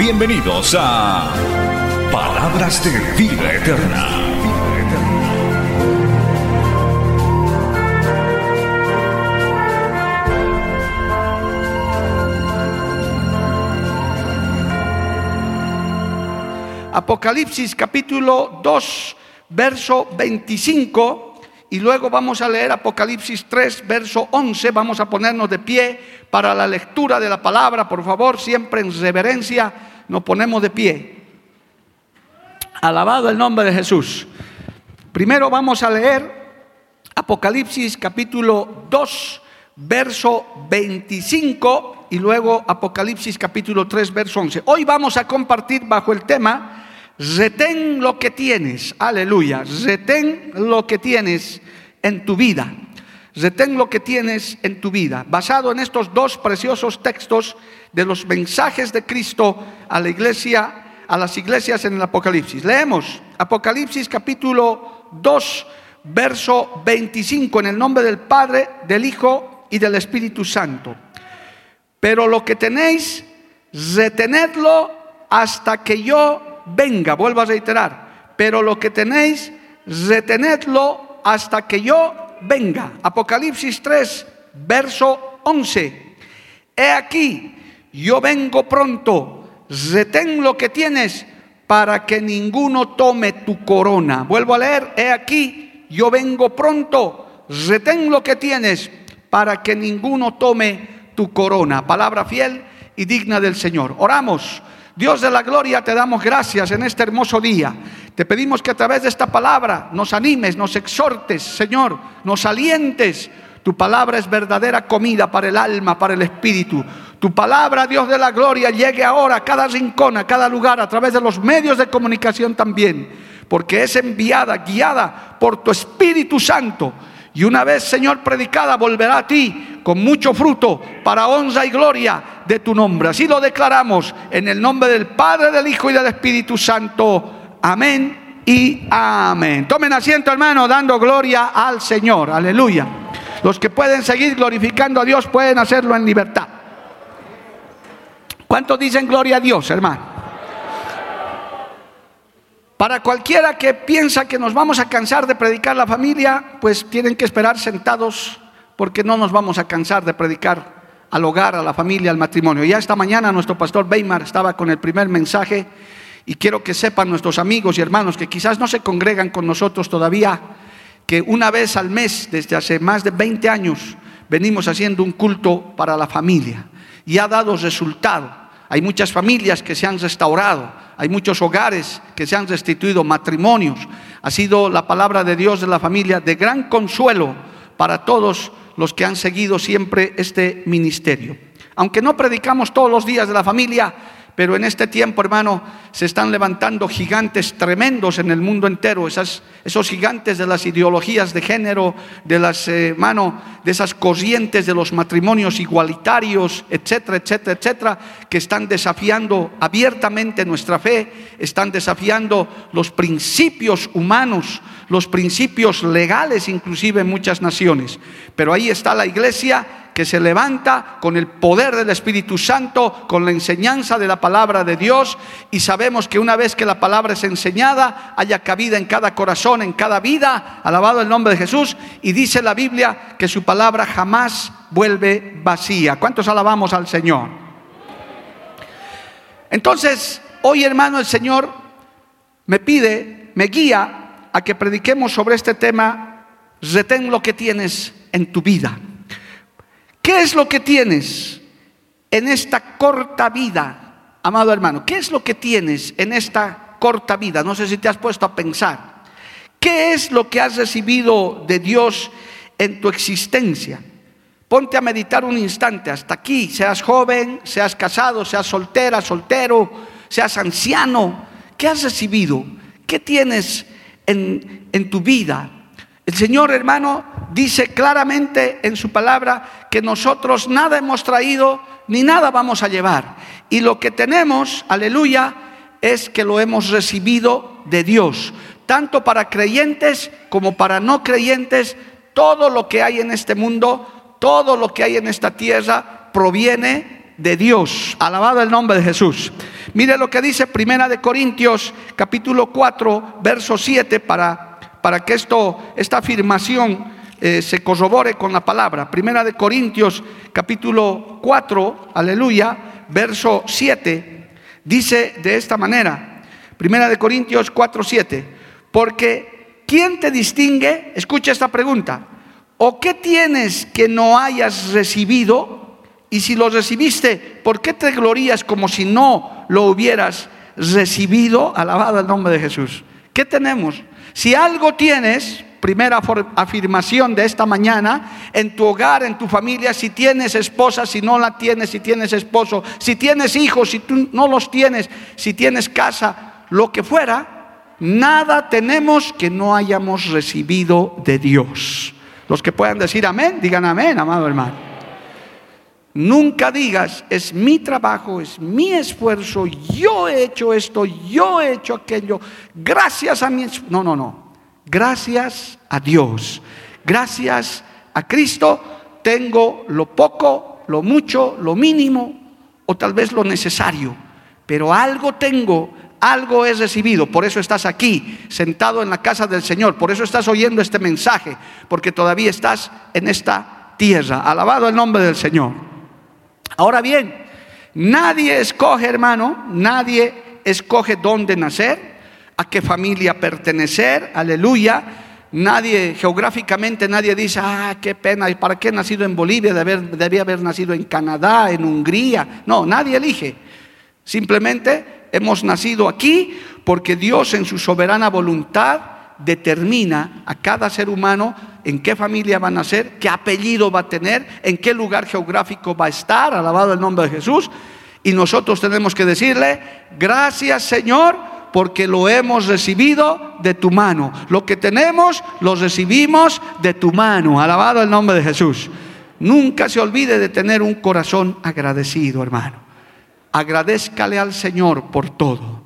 Bienvenidos a Palabras de Vida Eterna. Apocalipsis capítulo 2, verso 25. Y luego vamos a leer Apocalipsis 3, verso 11. Vamos a ponernos de pie para la lectura de la palabra. Por favor, siempre en reverencia nos ponemos de pie. Alabado el nombre de Jesús. Primero vamos a leer Apocalipsis capítulo 2, verso 25 y luego Apocalipsis capítulo 3, verso 11. Hoy vamos a compartir bajo el tema retén lo que tienes, aleluya, retén lo que tienes en tu vida. Retén lo que tienes en tu vida, basado en estos dos preciosos textos de los mensajes de Cristo a la iglesia, a las iglesias en el Apocalipsis. Leemos Apocalipsis capítulo 2, verso 25, en el nombre del Padre, del Hijo y del Espíritu Santo. Pero lo que tenéis, retenedlo hasta que yo venga, vuelvo a reiterar, pero lo que tenéis, retenedlo hasta que yo venga. Apocalipsis 3, verso 11. He aquí, yo vengo pronto, retén lo que tienes para que ninguno tome tu corona. Vuelvo a leer, he aquí, yo vengo pronto, retén lo que tienes para que ninguno tome tu corona. Palabra fiel y digna del Señor. Oramos. Dios de la gloria, te damos gracias en este hermoso día. Te pedimos que a través de esta palabra nos animes, nos exhortes, Señor, nos alientes. Tu palabra es verdadera comida para el alma, para el espíritu. Tu palabra, Dios de la gloria, llegue ahora a cada rincón, a cada lugar, a través de los medios de comunicación también, porque es enviada, guiada por tu Espíritu Santo. Y una vez, Señor, predicada, volverá a ti con mucho fruto para honra y gloria de tu nombre. Así lo declaramos en el nombre del Padre, del Hijo y del Espíritu Santo. Amén y amén. Tomen asiento, hermano, dando gloria al Señor. Aleluya. Los que pueden seguir glorificando a Dios pueden hacerlo en libertad. ¿Cuántos dicen gloria a Dios, hermano? Para cualquiera que piensa que nos vamos a cansar de predicar la familia, pues tienen que esperar sentados porque no nos vamos a cansar de predicar al hogar, a la familia, al matrimonio. Ya esta mañana nuestro pastor Weimar estaba con el primer mensaje y quiero que sepan nuestros amigos y hermanos que quizás no se congregan con nosotros todavía, que una vez al mes, desde hace más de 20 años, venimos haciendo un culto para la familia y ha dado resultado. Hay muchas familias que se han restaurado, hay muchos hogares que se han restituido, matrimonios. Ha sido la palabra de Dios de la familia de gran consuelo para todos los que han seguido siempre este ministerio. Aunque no predicamos todos los días de la familia, pero en este tiempo, hermano, se están levantando gigantes tremendos en el mundo entero, esas, esos gigantes de las ideologías de género, de las, eh, de esas corrientes de los matrimonios igualitarios, etcétera, etcétera, etcétera, que están desafiando abiertamente nuestra fe, están desafiando los principios humanos, los principios legales, inclusive en muchas naciones. Pero ahí está la iglesia que se levanta con el poder del Espíritu Santo, con la enseñanza de la palabra de Dios y sabemos que una vez que la palabra es enseñada, haya cabida en cada corazón, en cada vida, alabado el nombre de Jesús y dice la Biblia que su palabra jamás vuelve vacía. ¿Cuántos alabamos al Señor? Entonces, hoy hermano, el Señor me pide, me guía a que prediquemos sobre este tema, retén lo que tienes en tu vida. ¿Qué es lo que tienes en esta corta vida, amado hermano? ¿Qué es lo que tienes en esta corta vida? No sé si te has puesto a pensar. ¿Qué es lo que has recibido de Dios en tu existencia? Ponte a meditar un instante hasta aquí, seas joven, seas casado, seas soltera, soltero, seas anciano. ¿Qué has recibido? ¿Qué tienes en, tu vida? El Señor hermano dice claramente en su palabra que nosotros nada hemos traído ni nada vamos a llevar. Y lo que tenemos, aleluya, es que lo hemos recibido de Dios. Tanto para creyentes como para no creyentes, todo lo que hay en este mundo, todo lo que hay en esta tierra proviene de Dios. Alabado el nombre de Jesús. Mire lo que dice Primera de Corintios capítulo 4, verso 7 para para que esto, esta afirmación eh, se corrobore con la palabra. Primera de Corintios capítulo 4, aleluya, verso 7, dice de esta manera, Primera de Corintios 4, 7, porque ¿quién te distingue? Escucha esta pregunta. ¿O qué tienes que no hayas recibido? Y si lo recibiste, ¿por qué te glorías como si no lo hubieras recibido? Alabado el nombre de Jesús. ¿Qué tenemos? Si algo tienes, primera afirmación de esta mañana, en tu hogar, en tu familia, si tienes esposa, si no la tienes, si tienes esposo, si tienes hijos, si tú no los tienes, si tienes casa, lo que fuera, nada tenemos que no hayamos recibido de Dios. Los que puedan decir amén, digan amén, amado hermano. Nunca digas, es mi trabajo, es mi esfuerzo, yo he hecho esto, yo he hecho aquello, gracias a mi... No, no, no. Gracias a Dios, gracias a Cristo, tengo lo poco, lo mucho, lo mínimo o tal vez lo necesario, pero algo tengo, algo he recibido, por eso estás aquí, sentado en la casa del Señor, por eso estás oyendo este mensaje, porque todavía estás en esta tierra. Alabado el nombre del Señor. Ahora bien, nadie escoge, hermano, nadie escoge dónde nacer, a qué familia pertenecer, aleluya. Nadie, geográficamente, nadie dice, ah, qué pena, ¿y para qué he nacido en Bolivia? debía haber nacido en Canadá, en Hungría. No, nadie elige. Simplemente hemos nacido aquí porque Dios en su soberana voluntad determina a cada ser humano en qué familia va a nacer, qué apellido va a tener, en qué lugar geográfico va a estar, alabado el nombre de Jesús. Y nosotros tenemos que decirle, gracias Señor, porque lo hemos recibido de tu mano. Lo que tenemos, lo recibimos de tu mano. Alabado el nombre de Jesús. Nunca se olvide de tener un corazón agradecido, hermano. Agradezcale al Señor por todo.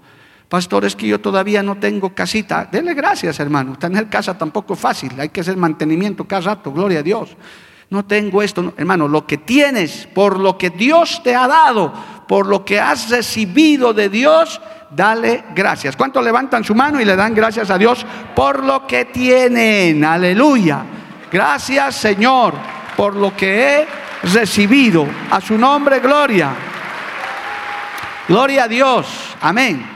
Pastor, es que yo todavía no tengo casita. Dele gracias, hermano. Tener casa tampoco es fácil. Hay que hacer mantenimiento cada rato. Gloria a Dios. No tengo esto. hermano, lo que tienes, por lo que Dios te ha dado, por lo que has recibido de Dios, dale gracias. ¿Cuántos levantan su mano y le dan gracias a Dios por lo que tienen? Aleluya. Gracias, Señor, por lo que he recibido. A su nombre, gloria. Gloria a Dios. Amén.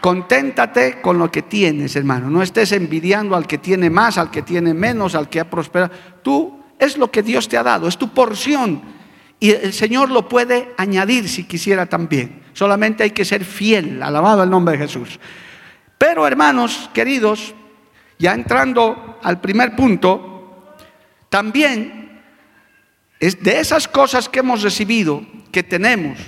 Conténtate con lo que tienes, hermano. No estés envidiando al que tiene más, al que tiene menos, al que ha prosperado. Tú es lo que Dios te ha dado, es tu porción. Y el Señor lo puede añadir si quisiera también. Solamente hay que ser fiel, alabado el nombre de Jesús. Pero hermanos queridos, ya entrando al primer punto, también es de esas cosas que hemos recibido, que tenemos,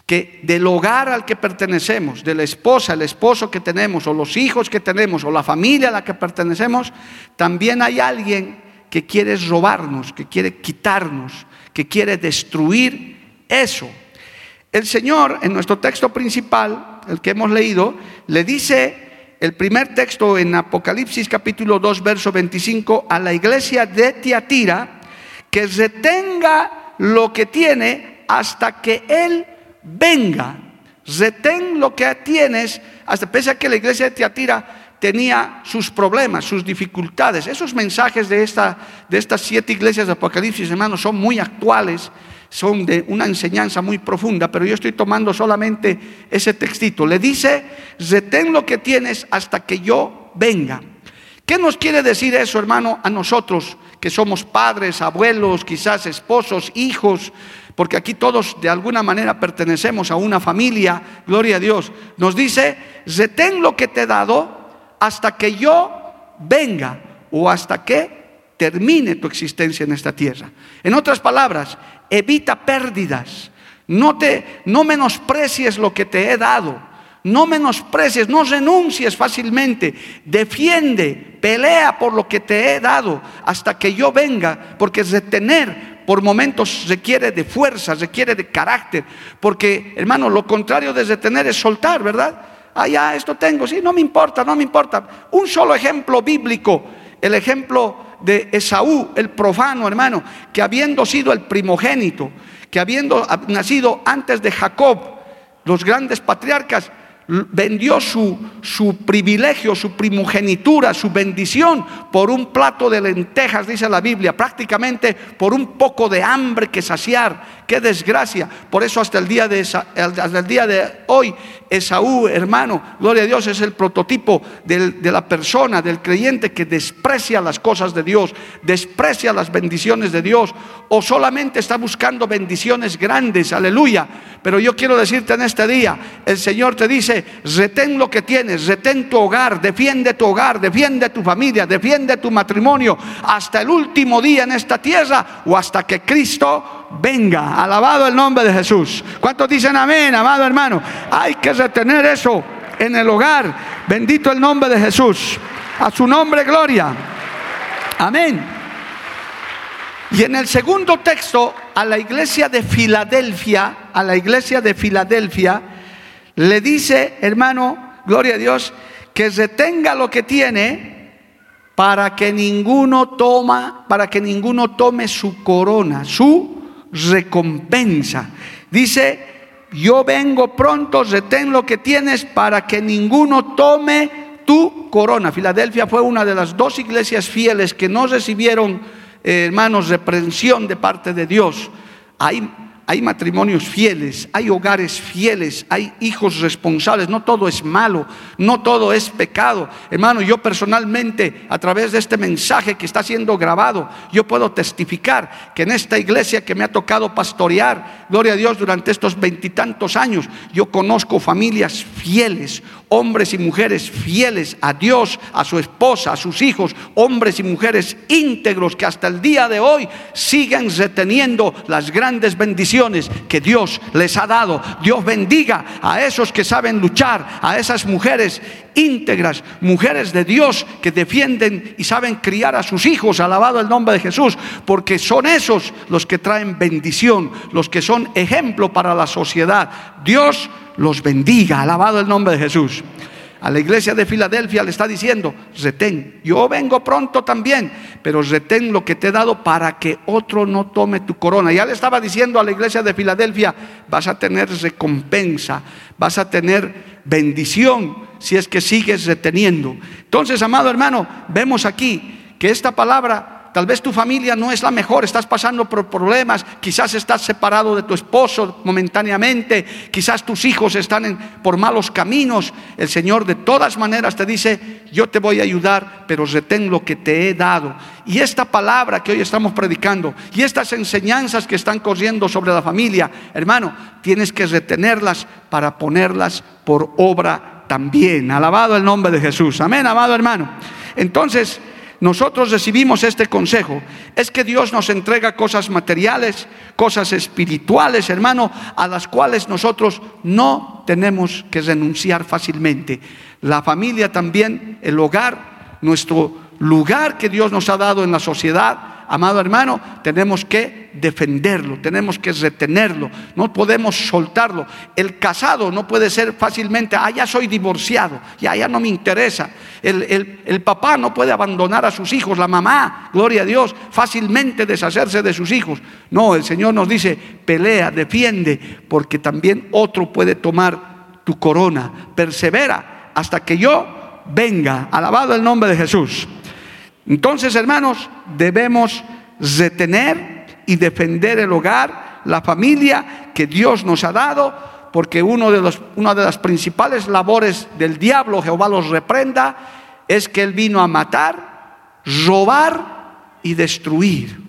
que del hogar al que pertenecemos, de la esposa, el esposo que tenemos, o los hijos que tenemos, o la familia a la que pertenecemos, también hay alguien que quiere robarnos, que quiere quitarnos, que quiere destruir eso. El Señor, en nuestro texto principal, el que hemos leído, le dice el primer texto en Apocalipsis capítulo 2, verso 25, a la iglesia de Tiatira, que retenga lo que tiene hasta que Él venga, retén lo que tienes, hasta pese a que la iglesia de Tiatira tenía sus problemas, sus dificultades. Esos mensajes de, esta, de estas siete iglesias de Apocalipsis, hermanos, son muy actuales, son de una enseñanza muy profunda, pero yo estoy tomando solamente ese textito. Le dice, retén lo que tienes hasta que yo venga. ¿Qué nos quiere decir eso, hermano, a nosotros que somos padres, abuelos, quizás esposos, hijos, porque aquí todos de alguna manera pertenecemos a una familia, gloria a Dios, nos dice, retén lo que te he dado hasta que yo venga o hasta que termine tu existencia en esta tierra. En otras palabras, evita pérdidas. No te no menosprecies lo que te he dado. No menosprecies, no renuncies fácilmente. Defiende, pelea por lo que te he dado hasta que yo venga, porque retener por momentos requiere de fuerza, requiere de carácter, porque hermano, lo contrario de retener es soltar, ¿verdad? Ah, ya, esto tengo, sí, no me importa, no me importa. Un solo ejemplo bíblico, el ejemplo de Esaú, el profano, hermano, que habiendo sido el primogénito, que habiendo nacido antes de Jacob, los grandes patriarcas, vendió su, su, privilegio, su primogenitura, su bendición por un plato de lentejas, dice la Biblia, prácticamente por un poco de hambre que saciar. Qué desgracia. Por eso hasta el día de, hasta el día de hoy, Esaú, hermano, gloria a Dios, es el prototipo de la persona, del creyente que desprecia las cosas de Dios, desprecia las bendiciones de Dios, o solamente está buscando bendiciones grandes, aleluya. Pero yo quiero decirte en este día, el Señor te dice, retén lo que tienes, retén tu hogar, defiende tu hogar, defiende tu familia, defiende tu matrimonio hasta el último día en esta tierra o hasta que Cristo venga. Alabado el nombre de Jesús. ¿Cuántos dicen amén, amado hermano? Hay que retener eso en el hogar. Bendito el nombre de Jesús. A su nombre, gloria. Amén. Y en el segundo texto, a la iglesia de Filadelfia, a la iglesia de Filadelfia, le dice, hermano, gloria a Dios, que retenga lo que tiene para que ninguno toma, para que ninguno tome su corona, su recompensa. Dice, yo vengo pronto, retén lo que tienes para que ninguno tome tu corona. Filadelfia fue una de las dos iglesias fieles que no recibieron, eh, hermanos, reprensión de parte de Dios. Hay hay matrimonios fieles, hay hogares fieles, hay hijos responsables. No todo es malo, no todo es pecado. Hermano, yo personalmente, a través de este mensaje que está siendo grabado, yo puedo testificar que en esta iglesia que me ha tocado pastorear, gloria a Dios, durante estos veintitantos años, yo conozco familias fieles, hombres y mujeres fieles a Dios, a su esposa, a sus hijos, hombres y mujeres íntegros que hasta el día de hoy siguen reteniendo las grandes bendiciones que Dios les ha dado. Dios bendiga a esos que saben luchar, a esas mujeres íntegras, mujeres de Dios que defienden y saben criar a sus hijos, alabado el nombre de Jesús, porque son esos los que traen bendición, los que son ejemplo para la sociedad. Dios los bendiga. Alabado el nombre de Jesús. A la iglesia de Filadelfia le está diciendo, retén, yo vengo pronto también, pero retén lo que te he dado para que otro no tome tu corona. Ya le estaba diciendo a la iglesia de Filadelfia, vas a tener recompensa, vas a tener bendición si es que sigues reteniendo. Entonces, amado hermano, vemos aquí que esta palabra Tal vez tu familia no es la mejor, estás pasando por problemas, quizás estás separado de tu esposo momentáneamente, quizás tus hijos están por malos caminos. El Señor de todas maneras te dice, yo te voy a ayudar, pero retén lo que te he dado. Y esta palabra que hoy estamos predicando y estas enseñanzas que están corriendo sobre la familia, hermano, tienes que retenerlas para ponerlas por obra también. Alabado el nombre de Jesús. Amén, amado hermano. Entonces, nosotros recibimos este consejo, es que Dios nos entrega cosas materiales, cosas espirituales, hermano, a las cuales nosotros no tenemos que renunciar fácilmente. La familia también, el hogar, nuestro lugar que Dios nos ha dado en la sociedad, amado hermano, tenemos que defenderlo, tenemos que retenerlo, no podemos soltarlo. El casado no puede ser fácilmente, ah, ya soy divorciado, ya, ya no me interesa. El, el papá no puede abandonar a sus hijos, la mamá, gloria a Dios, fácilmente deshacerse de sus hijos. No, el Señor nos dice, pelea, defiende, porque también otro puede tomar tu corona. Persevera hasta que yo venga. Alabado el nombre de Jesús. Entonces, hermanos, debemos retener y defender el hogar, la familia que Dios nos ha dado, porque uno de los, una de las principales labores del diablo, Jehová los reprenda, es que él vino a matar, robar y destruir.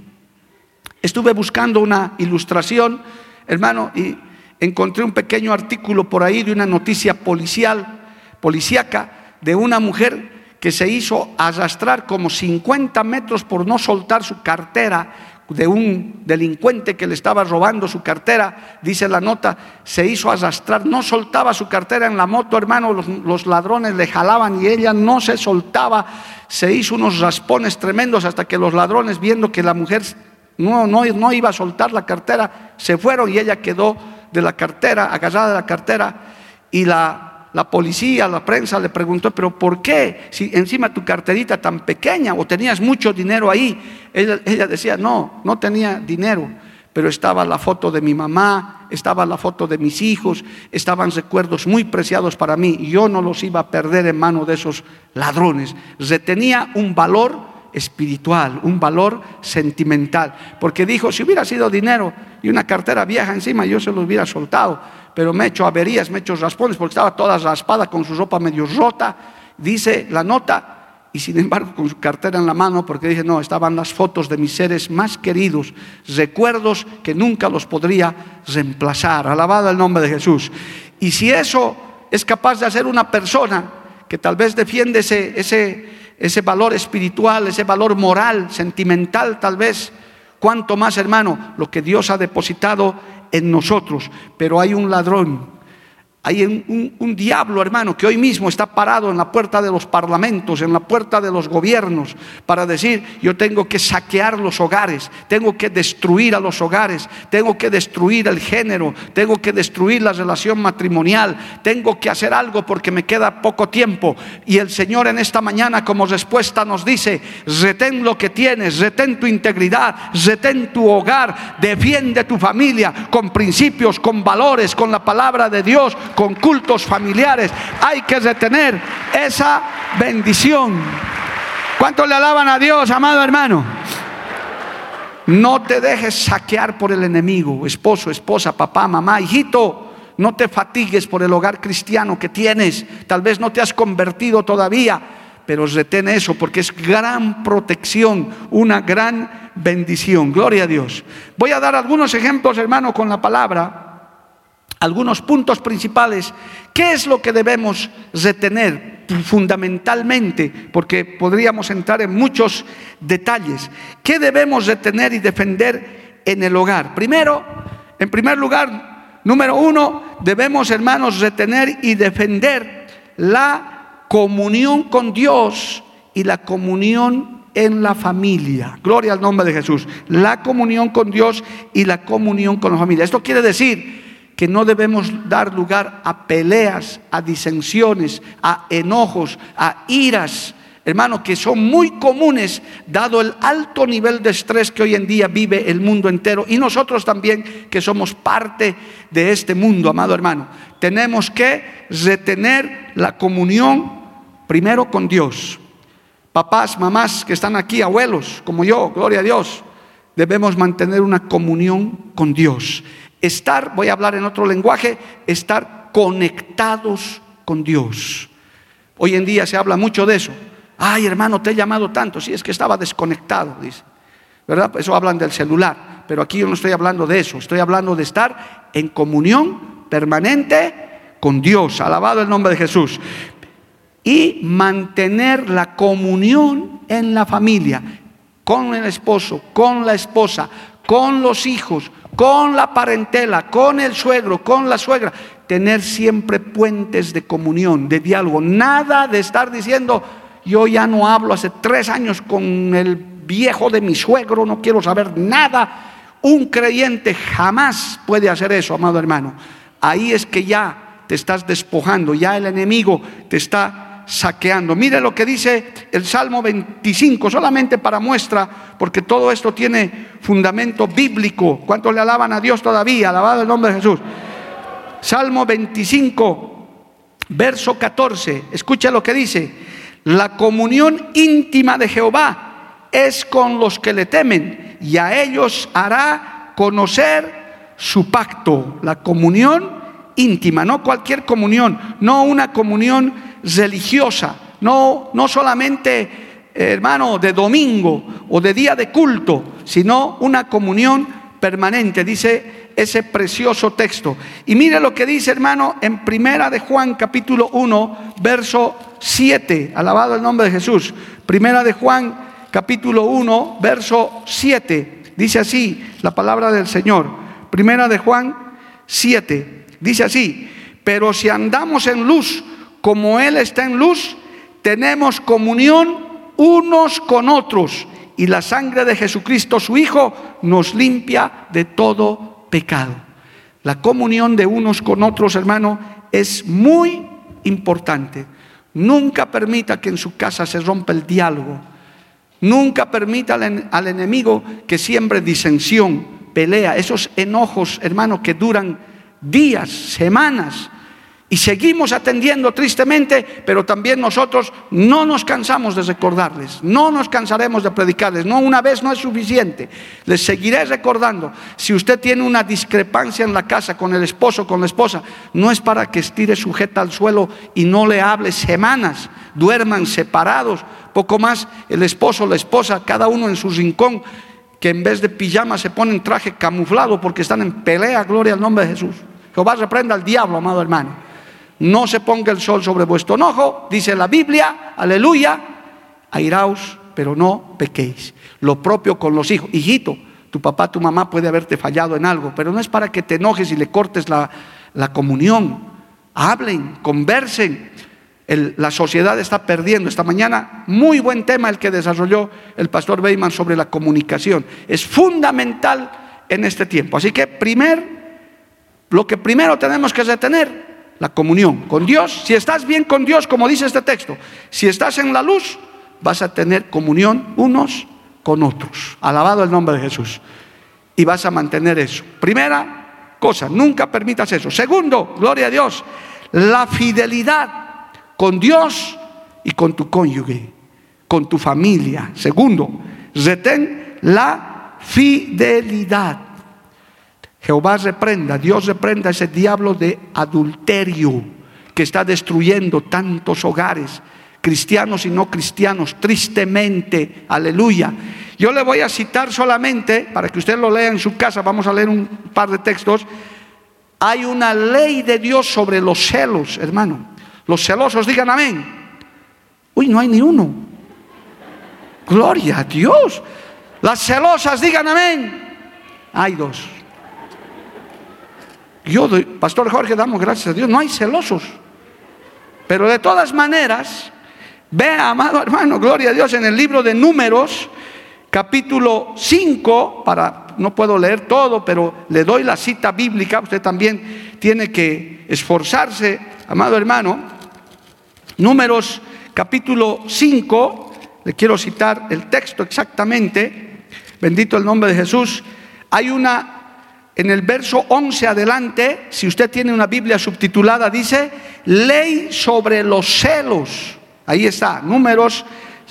Estuve buscando una ilustración, hermano, y encontré un pequeño artículo por ahí de una noticia policial, policíaca, de una mujer que se hizo arrastrar como 50 metros por no soltar su cartera de un delincuente que le estaba robando su cartera, dice la nota, se hizo arrastrar, no soltaba su cartera en la moto, hermano, los, ladrones le jalaban y ella no se soltaba, se hizo unos raspones tremendos hasta que los ladrones, viendo que la mujer no, no, no iba a soltar la cartera, se fueron y ella quedó de la cartera, agarrada de la cartera, y la la policía, la prensa le preguntó, pero ¿por qué? Si encima tu carterita tan pequeña o tenías mucho dinero ahí. Ella, decía, no, no tenía dinero, pero estaba la foto de mi mamá, estaba la foto de mis hijos, estaban recuerdos muy preciados para mí yo no los iba a perder en manos de esos ladrones. Retenía un valor espiritual, un valor sentimental, porque dijo, si hubiera sido dinero y una cartera vieja encima, yo se los hubiera soltado pero me he hecho averías, me he hecho raspones porque estaba toda raspada con su ropa medio rota. Dice la nota, y sin embargo con su cartera en la mano, porque dije, no, estaban las fotos de mis seres más queridos, recuerdos que nunca los podría reemplazar. Alabado el nombre de Jesús. Y si eso es capaz de hacer una persona que tal vez defiende ese, ese, ese valor espiritual, ese valor moral, sentimental tal vez, cuanto más hermano, lo que Dios ha depositado en nosotros, pero hay un ladrón hay un, diablo, hermano, que hoy mismo está parado en la puerta de los parlamentos, en la puerta de los gobiernos, para decir, yo tengo que saquear los hogares, tengo que destruir a los hogares, tengo que destruir el género, tengo que destruir la relación matrimonial, tengo que hacer algo porque me queda poco tiempo. Y el Señor en esta mañana como respuesta nos dice, retén lo que tienes, retén tu integridad, retén tu hogar, defiende tu familia con principios, con valores, con la palabra de Dios con cultos familiares. Hay que retener esa bendición. ¿Cuánto le alaban a Dios, amado hermano? No te dejes saquear por el enemigo, esposo, esposa, papá, mamá, hijito. No te fatigues por el hogar cristiano que tienes. Tal vez no te has convertido todavía, pero retén eso porque es gran protección, una gran bendición. Gloria a Dios. Voy a dar algunos ejemplos, hermano, con la palabra algunos puntos principales. ¿Qué es lo que debemos retener fundamentalmente? Porque podríamos entrar en muchos detalles. ¿Qué debemos retener y defender en el hogar? Primero, en primer lugar, número uno, debemos, hermanos, retener y defender la comunión con Dios y la comunión en la familia. Gloria al nombre de Jesús. La comunión con Dios y la comunión con la familia. Esto quiere decir que no debemos dar lugar a peleas, a disensiones, a enojos, a iras, hermano, que son muy comunes dado el alto nivel de estrés que hoy en día vive el mundo entero y nosotros también que somos parte de este mundo, amado hermano. Tenemos que retener la comunión primero con Dios. Papás, mamás que están aquí, abuelos como yo, gloria a Dios, debemos mantener una comunión con Dios. Estar, voy a hablar en otro lenguaje, estar conectados con Dios. Hoy en día se habla mucho de eso. Ay, hermano, te he llamado tanto. Si es que estaba desconectado, dice. ¿Verdad? Eso hablan del celular. Pero aquí yo no estoy hablando de eso. Estoy hablando de estar en comunión permanente con Dios. Alabado el nombre de Jesús. Y mantener la comunión en la familia. Con el esposo, con la esposa, con los hijos, con la parentela, con el suegro, con la suegra, tener siempre puentes de comunión, de diálogo. Nada de estar diciendo, yo ya no hablo hace tres años con el viejo de mi suegro, no quiero saber nada. Un creyente jamás puede hacer eso, amado hermano. Ahí es que ya te estás despojando, ya el enemigo te está saqueando. Mire lo que dice el Salmo 25, solamente para muestra, porque todo esto tiene fundamento bíblico. ¿Cuántos le alaban a Dios todavía? Alabado el nombre de Jesús. Salmo 25, verso 14. Escucha lo que dice. La comunión íntima de Jehová es con los que le temen y a ellos hará conocer su pacto. La comunión íntima, no cualquier comunión, no una comunión religiosa, no, no solamente, hermano, de domingo o de día de culto, sino una comunión permanente. Dice ese precioso texto. Y mire lo que dice, hermano, en Primera de Juan capítulo 1, verso 7. Alabado el nombre de Jesús. Primera de Juan capítulo 1, verso 7. Dice así la palabra del Señor. Primera de Juan 7. Dice así, pero si andamos en luz como Él está en luz, tenemos comunión unos con otros y la sangre de Jesucristo, su Hijo, nos limpia de todo pecado. La comunión de unos con otros, hermano, es muy importante. Nunca permita que en su casa se rompa el diálogo. Nunca permita al, enemigo que siembre disensión, pelea, esos enojos, hermano, que duran días, semanas, y seguimos atendiendo tristemente, pero también nosotros no nos cansamos de recordarles, no nos cansaremos de predicarles, no una vez no es suficiente, les seguiré recordando. Si usted tiene una discrepancia en la casa con el esposo, con la esposa, no es para que estire sujeta al suelo y no le hable semanas, duerman separados, poco más el esposo, la esposa, cada uno en su rincón, que en vez de pijama se ponen traje camuflado porque están en pelea, gloria al nombre de Jesús. Jehová reprenda al diablo, amado hermano. No se ponga el sol sobre vuestro enojo, dice la Biblia, aleluya, airaos, pero no pequéis. Lo propio con los hijos. Hijito, tu papá, tu mamá puede haberte fallado en algo, pero no es para que te enojes y le cortes la, comunión. Hablen, conversen. la sociedad está perdiendo. Esta mañana, muy buen tema el que desarrolló el pastor Beyman sobre la comunicación. Es fundamental en este tiempo. Así que, primer, lo que primero tenemos que retener la comunión con Dios. Si estás bien con Dios, como dice este texto, si estás en la luz, vas a tener comunión unos con otros. Alabado el nombre de Jesús. Y vas a mantener eso. Primera cosa, nunca permitas eso. Segundo, gloria a Dios, la fidelidad con Dios y con tu cónyuge, con tu familia. Segundo, retén la fidelidad. Jehová reprenda, Dios reprenda ese diablo de adulterio que está destruyendo tantos hogares, cristianos y no cristianos, tristemente, aleluya. Yo le voy a citar solamente, para que usted lo lea en su casa, vamos a leer un par de textos, hay una ley de Dios sobre los celos, hermano. Los celosos digan amén. Uy, no hay ni uno. Gloria a Dios. Las celosas digan amén. Hay dos. Yo, Pastor Jorge, damos gracias a Dios, no hay celosos. Pero de todas maneras, vea, amado hermano, gloria a Dios, en el libro de Números, capítulo 5, para, no puedo leer todo, pero le doy la cita bíblica, usted también tiene que esforzarse, amado hermano. Números, capítulo 5, le quiero citar el texto exactamente, bendito el nombre de Jesús. Hay una en el verso 11 adelante, si usted tiene una Biblia subtitulada, dice, ley sobre los celos. Ahí está, números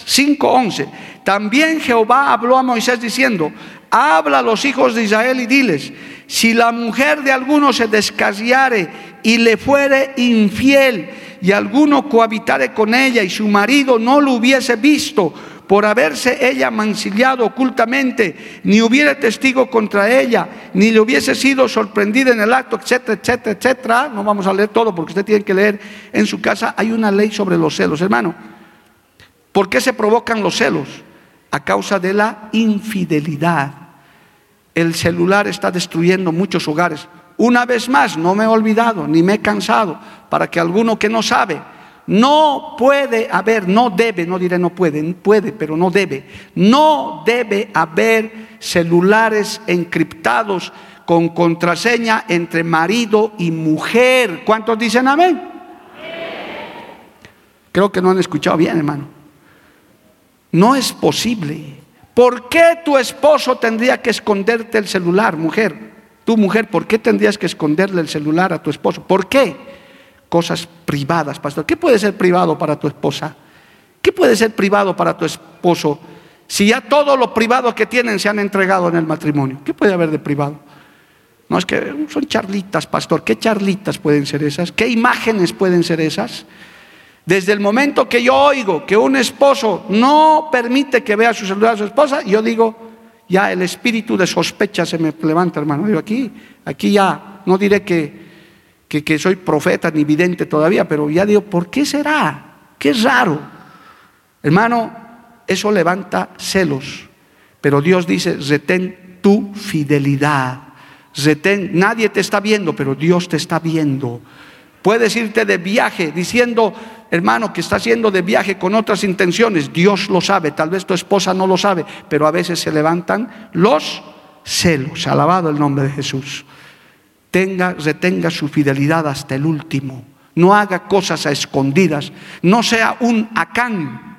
5.11. También Jehová habló a Moisés diciendo, habla a los hijos de Israel y diles, si la mujer de alguno se descasiare y le fuere infiel y alguno cohabitare con ella y su marido no lo hubiese visto, por haberse ella mancillado ocultamente, ni hubiera testigo contra ella, ni le hubiese sido sorprendida en el acto, etcétera, etcétera, etcétera. No vamos a leer todo porque usted tiene que leer en su casa. Hay una ley sobre los celos, hermano. ¿Por qué se provocan los celos? A causa de la infidelidad. El celular está destruyendo muchos hogares. Una vez más, no me he olvidado ni me he cansado para que alguno que no sabe no puede haber, no debe, no diré no puede, puede, pero no debe. No debe haber celulares encriptados con contraseña entre marido y mujer. ¿Cuántos dicen amén? Creo que no han escuchado bien, hermano. No es posible. ¿Por qué tu esposo tendría que esconderte el celular, mujer? Tu mujer, ¿por qué tendrías que esconderle el celular a tu esposo? ¿Por qué? Cosas privadas, pastor. ¿Qué puede ser privado para tu esposa? ¿Qué puede ser privado para tu esposo? Si ya todo lo privado que tienen se han entregado en el matrimonio, ¿qué puede haber de privado? No es que son charlitas, pastor. ¿Qué charlitas pueden ser esas? ¿Qué imágenes pueden ser esas? Desde el momento que yo oigo que un esposo no permite que vea su celular a su esposa, yo digo, ya el espíritu de sospecha se me levanta, hermano. Digo, aquí, aquí ya, no diré que, que, soy profeta ni vidente todavía, pero ya digo, ¿por qué será? Qué raro. Hermano, eso levanta celos. Pero Dios dice, retén tu fidelidad. Retén, nadie te está viendo, pero Dios te está viendo. Puedes irte de viaje diciendo, hermano, que estás yendo de viaje con otras intenciones. Dios lo sabe, tal vez tu esposa no lo sabe, pero a veces se levantan los celos. Alabado el nombre de Jesús. Tenga, retenga su fidelidad hasta el último. No haga cosas a escondidas. No sea un acán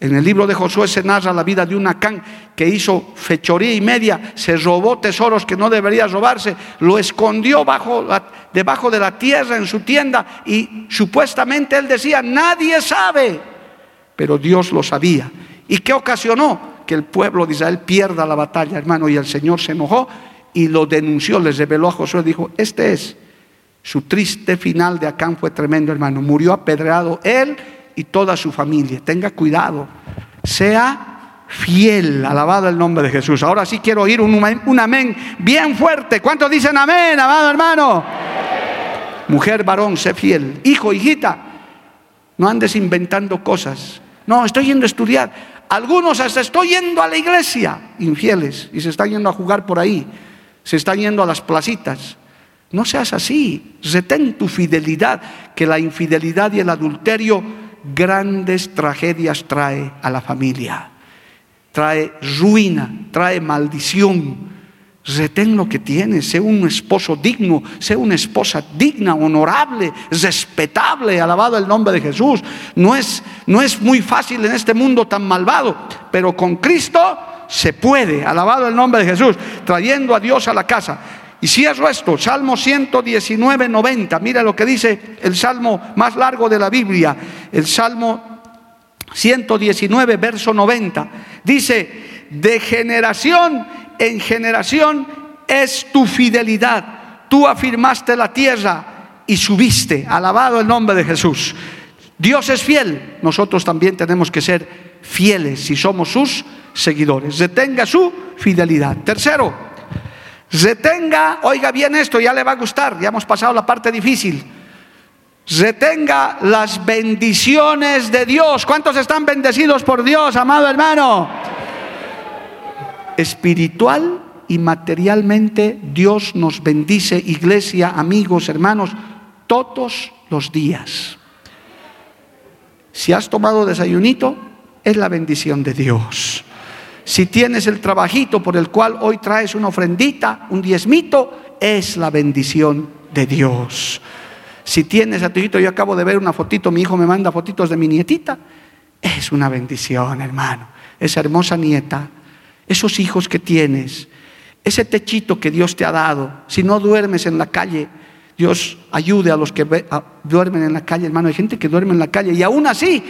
en el libro de Josué se narra la vida de un Acán que hizo fechoría y media, se robó tesoros que no debería robarse, lo escondió bajo debajo de la tierra en su tienda y supuestamente él decía, nadie sabe, pero Dios lo sabía. ¿Y qué ocasionó? Que el pueblo de Israel pierda la batalla, hermano, y el Señor se enojó y lo denunció, les reveló a Josué, dijo, este es su triste final de Acán fue tremendo, hermano, murió apedreado él y toda su familia. Tenga cuidado, sea fiel, alabado el nombre de Jesús. Ahora sí quiero oír un, amén bien fuerte. ¿Cuántos dicen amén, amado hermano? Mujer, varón, sé fiel. Hijo, hijita, no andes inventando cosas. No, estoy yendo a estudiar. Algunos hasta estoy yendo a la iglesia, infieles, y se están yendo a jugar por ahí. Se están yendo a las placitas. No seas así. Retén tu fidelidad, que la infidelidad y el adulterio grandes tragedias trae a la familia. Trae ruina, trae maldición. Retén lo que tienes, sé un esposo digno, sé una esposa digna, honorable, respetable, alabado el nombre de Jesús. No es, no es muy fácil en este mundo tan malvado, pero con Cristo se puede, alabado el nombre de Jesús, trayendo a Dios a la casa. Y cierro esto, Salmo 119, 90. Mira lo que dice el salmo más largo de la Biblia, el Salmo 119, verso 90. Dice, de generación en generación es tu fidelidad. Tú afirmaste la tierra y subiste. Alabado el nombre de Jesús. Dios es fiel. Nosotros también tenemos que ser fieles si somos sus seguidores. Detenga su fidelidad. Tercero, Retenga, oiga bien esto, ya le va a gustar, ya hemos pasado la parte difícil. Retenga las bendiciones de Dios. ¿Cuántos están bendecidos por Dios, amado hermano? Espiritual y materialmente Dios nos bendice, iglesia, amigos, hermanos, todos los días. Si has tomado desayunito, es la bendición de Dios. Si tienes el trabajito por el cual hoy traes una ofrendita, un diezmito, es la bendición de Dios. Si tienes a tu hijito, yo acabo de ver una fotito, mi hijo me manda fotitos de mi nietita, es una bendición, hermano. Esa hermosa nieta, esos hijos que tienes, ese techito que Dios te ha dado, si no duermes en la calle, Dios ayude a los que duermen en la calle, hermano. Hay gente que duerme en la calle y aún así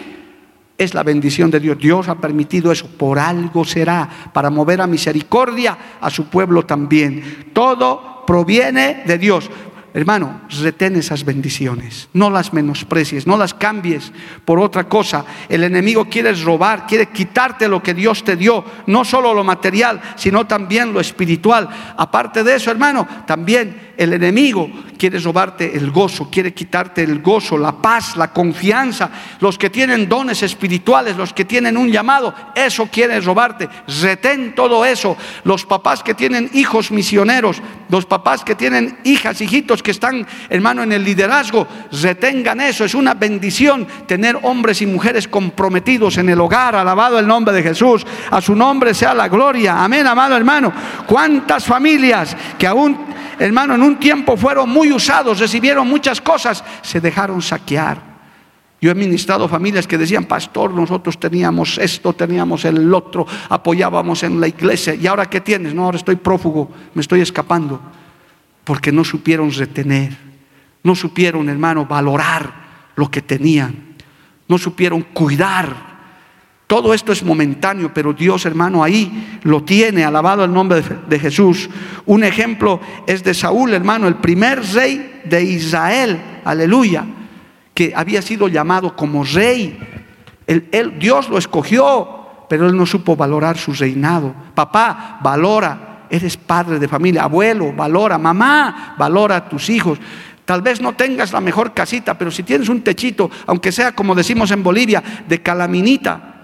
es la bendición de Dios. Dios ha permitido eso. Por algo será, para mover a misericordia a su pueblo también. Todo proviene de Dios. Hermano, retén esas bendiciones, no las menosprecies, no las cambies por otra cosa. El enemigo quiere robar, quiere quitarte lo que Dios te dio, no solo lo material, sino también lo espiritual. Aparte de eso, hermano, también el enemigo quiere robarte el gozo, quiere quitarte el gozo, la paz, la confianza. Los que tienen dones espirituales, los que tienen un llamado, eso quiere robarte. Retén todo eso. Los papás que tienen hijos misioneros, los papás que tienen hijas, hijitos que están, hermano, en el liderazgo, retengan eso. Es una bendición tener hombres y mujeres comprometidos en el hogar. Alabado el nombre de Jesús. A su nombre sea la gloria. Amén, amado hermano. ¿Cuántas familias que aún, hermano, en un tiempo fueron muy usados, recibieron muchas cosas, se dejaron saquear? Yo he ministrado familias que decían, pastor, nosotros teníamos esto, teníamos el otro, apoyábamos en la iglesia. ¿Y ahora qué tienes? No, ahora estoy prófugo, me estoy escapando porque no supieron retener, no supieron, hermano, valorar lo que tenían, no supieron cuidar. Todo esto es momentáneo, pero Dios, hermano, ahí lo tiene, alabado el nombre de Jesús. Un ejemplo es de Saúl, hermano, el primer rey de Israel, aleluya, que había sido llamado como rey. Dios lo escogió, pero él no supo valorar su reinado. Papá, valora, eres padre de familia, abuelo, valora, mamá, valora a tus hijos. Tal vez no tengas la mejor casita, pero si tienes un techito, aunque sea como decimos en Bolivia, de calaminita,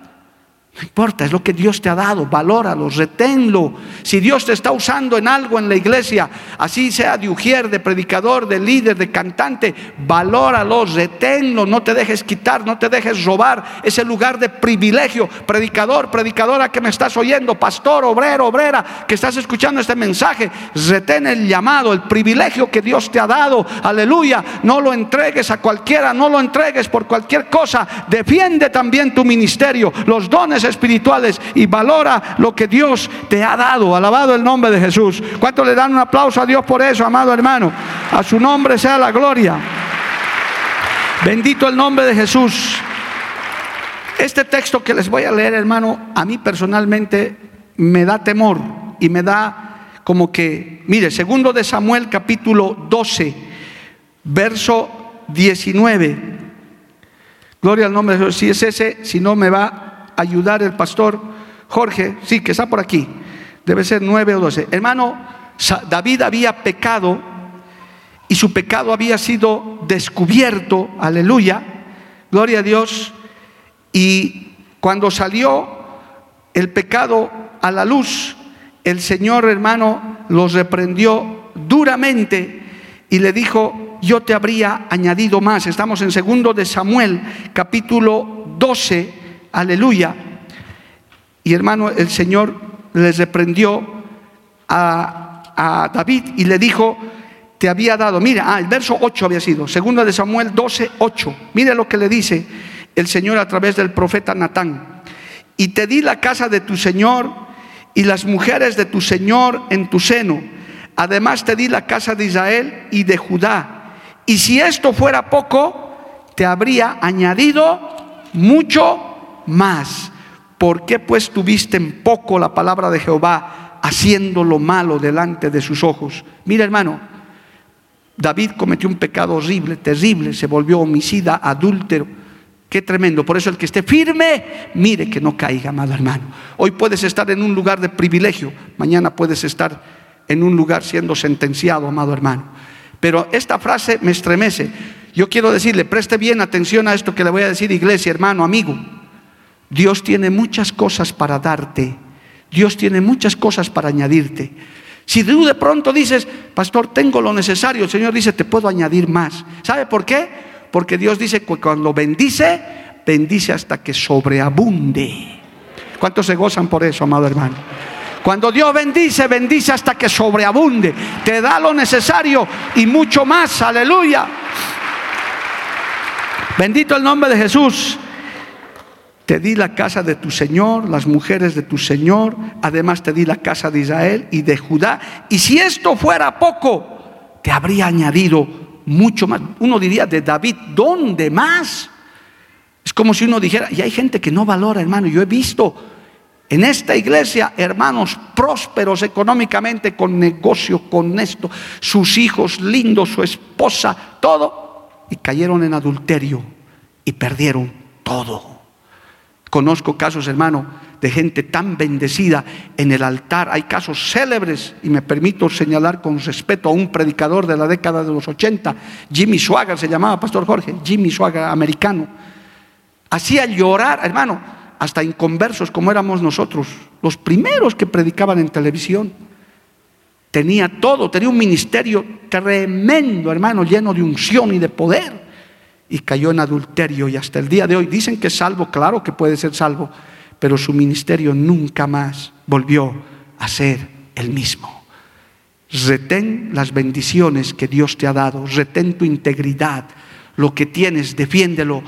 no importa, es lo que Dios te ha dado, valóralo, reténlo. Si Dios te está usando en algo en la iglesia, así sea de ujier, de predicador, de líder, de cantante, valóralo, reténlo, no te dejes quitar, no te dejes robar ese lugar de privilegio. Predicador, predicadora que me estás oyendo, pastor, obrero, obrera, que estás escuchando este mensaje, retén el llamado, el privilegio que Dios te ha dado. Aleluya, no lo entregues a cualquiera, no lo entregues por cualquier cosa. Defiende también tu ministerio, los dones espirituales y valora lo que Dios te ha dado. Alabado el nombre de Jesús. ¿Cuánto le dan un aplauso a Dios por eso, amado hermano? A su nombre sea la gloria. Bendito el nombre de Jesús. Este texto que les voy a leer, hermano, a mí personalmente me da temor y me da como que, mire, segundo de Samuel capítulo 12, verso 19. Gloria al nombre de Jesús. Si es ese, si no me va ayudar el pastor Jorge, sí, que está por aquí, debe ser nueve o doce. Hermano, David había pecado y su pecado había sido descubierto, aleluya, gloria a Dios, y cuando salió el pecado a la luz, el Señor hermano los reprendió duramente y le dijo, yo te habría añadido más. Estamos en segundo de Samuel, capítulo 12, Aleluya. Y hermano, el Señor les reprendió a, David y le dijo, te había dado, mira, ah, el verso 8 había sido, segunda de Samuel 12, 8. Mira lo que le dice el Señor a través del profeta Natán. Y te di la casa de tu Señor y las mujeres de tu Señor en tu seno. Además te di la casa de Israel y de Judá. Y si esto fuera poco, te habría añadido mucho más. ¿Por qué pues tuviste en poco la palabra de Jehová haciendo lo malo delante de sus ojos? Mira hermano, David cometió un pecado horrible, terrible, se volvió homicida, adúltero. Qué tremendo. Por eso el que esté firme, mire que no caiga, amado hermano. Hoy puedes estar en un lugar de privilegio, mañana puedes estar en un lugar siendo sentenciado, amado hermano. Pero esta frase me estremece. Yo quiero decirle, preste bien atención a esto que le voy a decir, iglesia, hermano, amigo. Dios tiene muchas cosas para darte. Dios tiene muchas cosas para añadirte. Si tú de pronto dices, pastor, tengo lo necesario, el Señor dice, te puedo añadir más. ¿Sabe por qué? Porque Dios dice que cuando bendice, bendice hasta que sobreabunde. ¿Cuántos se gozan por eso, amado hermano? Cuando Dios bendice, bendice hasta que sobreabunde. Te da lo necesario y mucho más. Aleluya. Bendito el nombre de Jesús. Te di la casa de tu Señor, las mujeres de tu Señor, además te di la casa de Israel y de Judá. Y si esto fuera poco, te habría añadido mucho más. Uno diría de David, ¿dónde más? Es como si uno dijera, y hay gente que no valora, hermano. Yo he visto en esta iglesia hermanos prósperos económicamente, con negocio, con esto, sus hijos lindos, su esposa, todo, y cayeron en adulterio y perdieron todo. Conozco casos, hermano, de gente tan bendecida en el altar. Hay casos célebres, y me permito señalar con respeto a un predicador de la década de los 80, Jimmy Swagger se llamaba, Pastor Jorge, Jimmy Swagger, americano. Hacía llorar, hermano, hasta inconversos como éramos nosotros, los primeros que predicaban en televisión. Tenía todo, tenía un ministerio tremendo, hermano, lleno de unción y de poder y cayó en adulterio y hasta el día de hoy dicen que es salvo, claro que puede ser salvo, pero su ministerio nunca más volvió a ser el mismo. Retén las bendiciones que Dios te ha dado, retén tu integridad, lo que tienes, defiéndelo.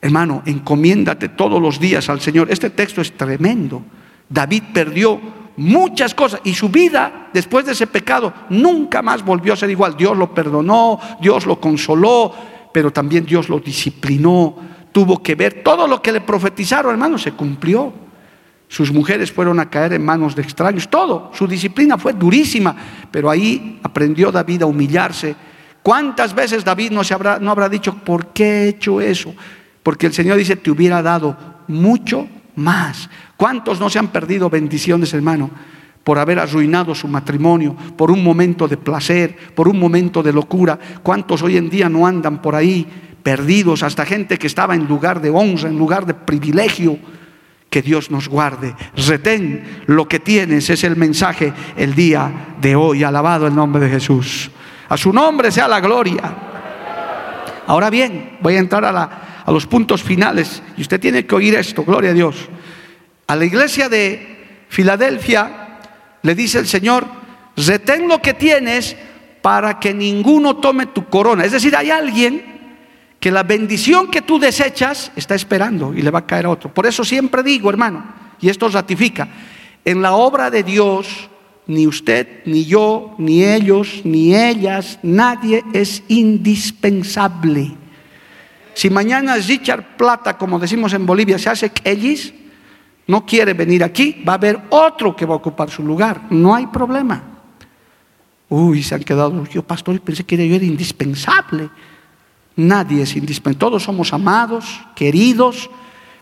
Hermano, encomiéndate todos los días al Señor. Este texto es tremendo. David perdió muchas cosas y su vida después de ese pecado nunca más volvió a ser igual. Dios lo perdonó, Dios lo consoló, pero también Dios lo disciplinó, tuvo que ver todo lo que le profetizaron, hermano, se cumplió. Sus mujeres fueron a caer en manos de extraños, todo. Su disciplina fue durísima, pero ahí aprendió David a humillarse. ¿Cuántas veces David no, se habrá, no habrá dicho, ¿por qué he hecho eso? Porque el Señor dice, te hubiera dado mucho más. ¿Cuántos no se han perdido bendiciones, hermano? Por haber arruinado su matrimonio, por un momento de placer, por un momento de locura. ¿Cuántos hoy en día no andan por ahí perdidos? Hasta gente que estaba en lugar de honra, en lugar de privilegio. Que Dios nos guarde. Retén lo que tienes, es el mensaje el día de hoy. Alabado el nombre de Jesús. A su nombre sea la gloria. Ahora bien, voy a entrar a, a los puntos finales y usted tiene que oír esto, gloria a Dios. A la iglesia de Filadelfia le dice el Señor, retén lo que tienes para que ninguno tome tu corona. Es decir, hay alguien que la bendición que tú desechas está esperando y le va a caer a otro. Por eso siempre digo, hermano, y esto ratifica, en la obra de Dios, ni usted, ni yo, ni ellos, ni ellas, nadie es indispensable. Si mañana Richard Plata, como decimos en Bolivia, se hace ellis, no quiere venir aquí, va a haber otro que va a ocupar su lugar. No hay problema. Uy, se han quedado, yo pastor, pensé que yo era indispensable. Nadie es indispensable. Todos somos amados, queridos,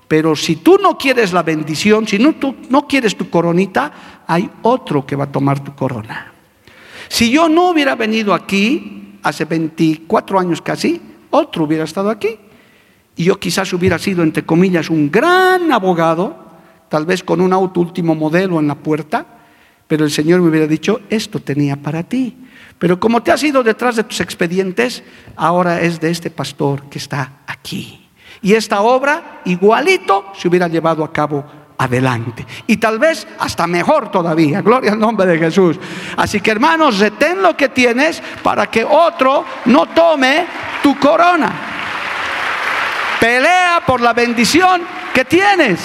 pero si tú no quieres la bendición, si no, tú no quieres tu coronita, hay otro que va a tomar tu corona. Si yo no hubiera venido aquí, hace 24 años casi, otro hubiera estado aquí. Y yo quizás hubiera sido, entre comillas, un gran abogado, tal vez con un auto último modelo en la puerta, pero el Señor me hubiera dicho, esto tenía para ti. Pero como te has ido detrás de tus expedientes, ahora es de este pastor que está aquí. Y esta obra igualito se hubiera llevado a cabo adelante. Y tal vez hasta mejor todavía. Gloria al nombre de Jesús. Así que hermanos, retén lo que tienes para que otro no tome tu corona. Pelea por la bendición que tienes.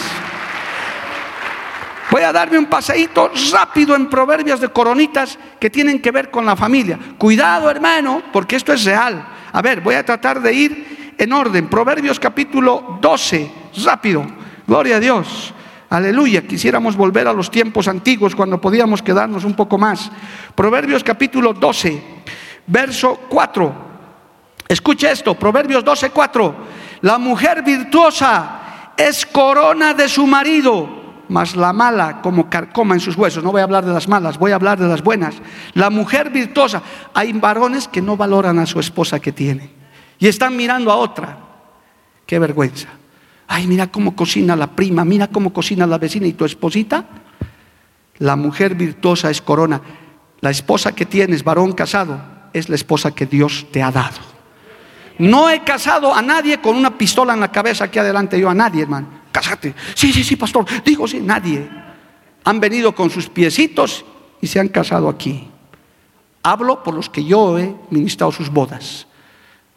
Voy a darme un paseíto rápido en proverbios de coronitas que tienen que ver con la familia. Cuidado, hermano, porque esto es real. A ver, voy a tratar de ir en orden. Proverbios capítulo 12, rápido. Gloria a Dios. Aleluya. Quisiéramos volver a los tiempos antiguos cuando podíamos quedarnos un poco más. Proverbios capítulo 12, verso 4. Escuche esto, Proverbios 12, 4. La mujer virtuosa es corona de su marido mas la mala como carcoma en sus huesos. No voy a hablar de las malas, voy a hablar de las buenas. La mujer virtuosa. Hay varones que no valoran a su esposa que tiene y están mirando a otra. Qué vergüenza. Ay, mira cómo cocina la prima, mira cómo cocina la vecina y tu esposita. La mujer virtuosa es corona. La esposa que tienes, varón casado, es la esposa que Dios te ha dado. No he casado a nadie con una pistola en la cabeza aquí adelante, yo a nadie, hermano cásate. Sí, sí, sí, pastor. Digo, sí, nadie. Han venido con sus piecitos y se han casado aquí. Hablo por los que yo he ministrado sus bodas.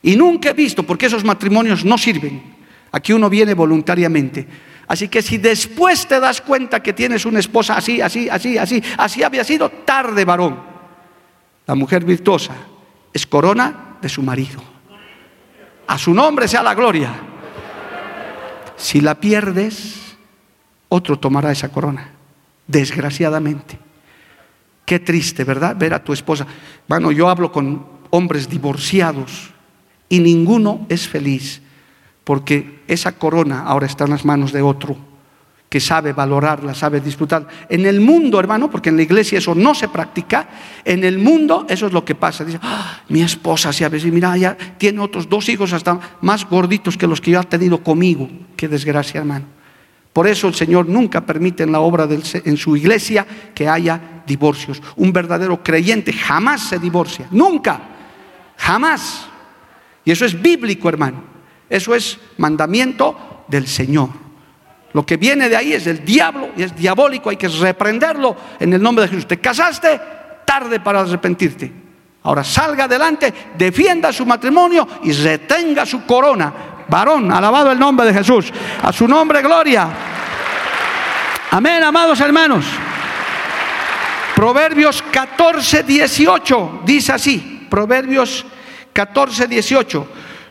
Y nunca he visto, porque esos matrimonios no sirven. Aquí uno viene voluntariamente. Así que si después te das cuenta que tienes una esposa así, así, así, así, así había sido tarde, varón. La mujer virtuosa es corona de su marido. A su nombre sea la gloria. Si la pierdes, otro tomará esa corona, desgraciadamente. Qué triste, ¿verdad? Ver a tu esposa. Bueno, yo hablo con hombres divorciados y ninguno es feliz porque esa corona ahora está en las manos de otro que sabe valorarla, sabe disfrutar. En el mundo, hermano, porque en la iglesia eso no se practica, en el mundo eso es lo que pasa. Dice, ah, mi esposa se ha veces, mira, ya tiene otros dos hijos hasta más gorditos que los que yo ha tenido conmigo. Qué desgracia, hermano. Por eso el Señor nunca permite en la obra del, en su iglesia que haya divorcios. Un verdadero creyente jamás se divorcia, nunca, jamás. Y eso es bíblico, hermano. Eso es mandamiento del Señor. Lo que viene de ahí es del diablo y es diabólico, hay que reprenderlo en el nombre de Jesús. Te casaste tarde para arrepentirte. Ahora salga adelante, defienda su matrimonio y retenga su corona. Varón, alabado el nombre de Jesús. A su nombre, gloria. Amén, amados hermanos. Proverbios 14, 18 dice así. Proverbios 14, 18.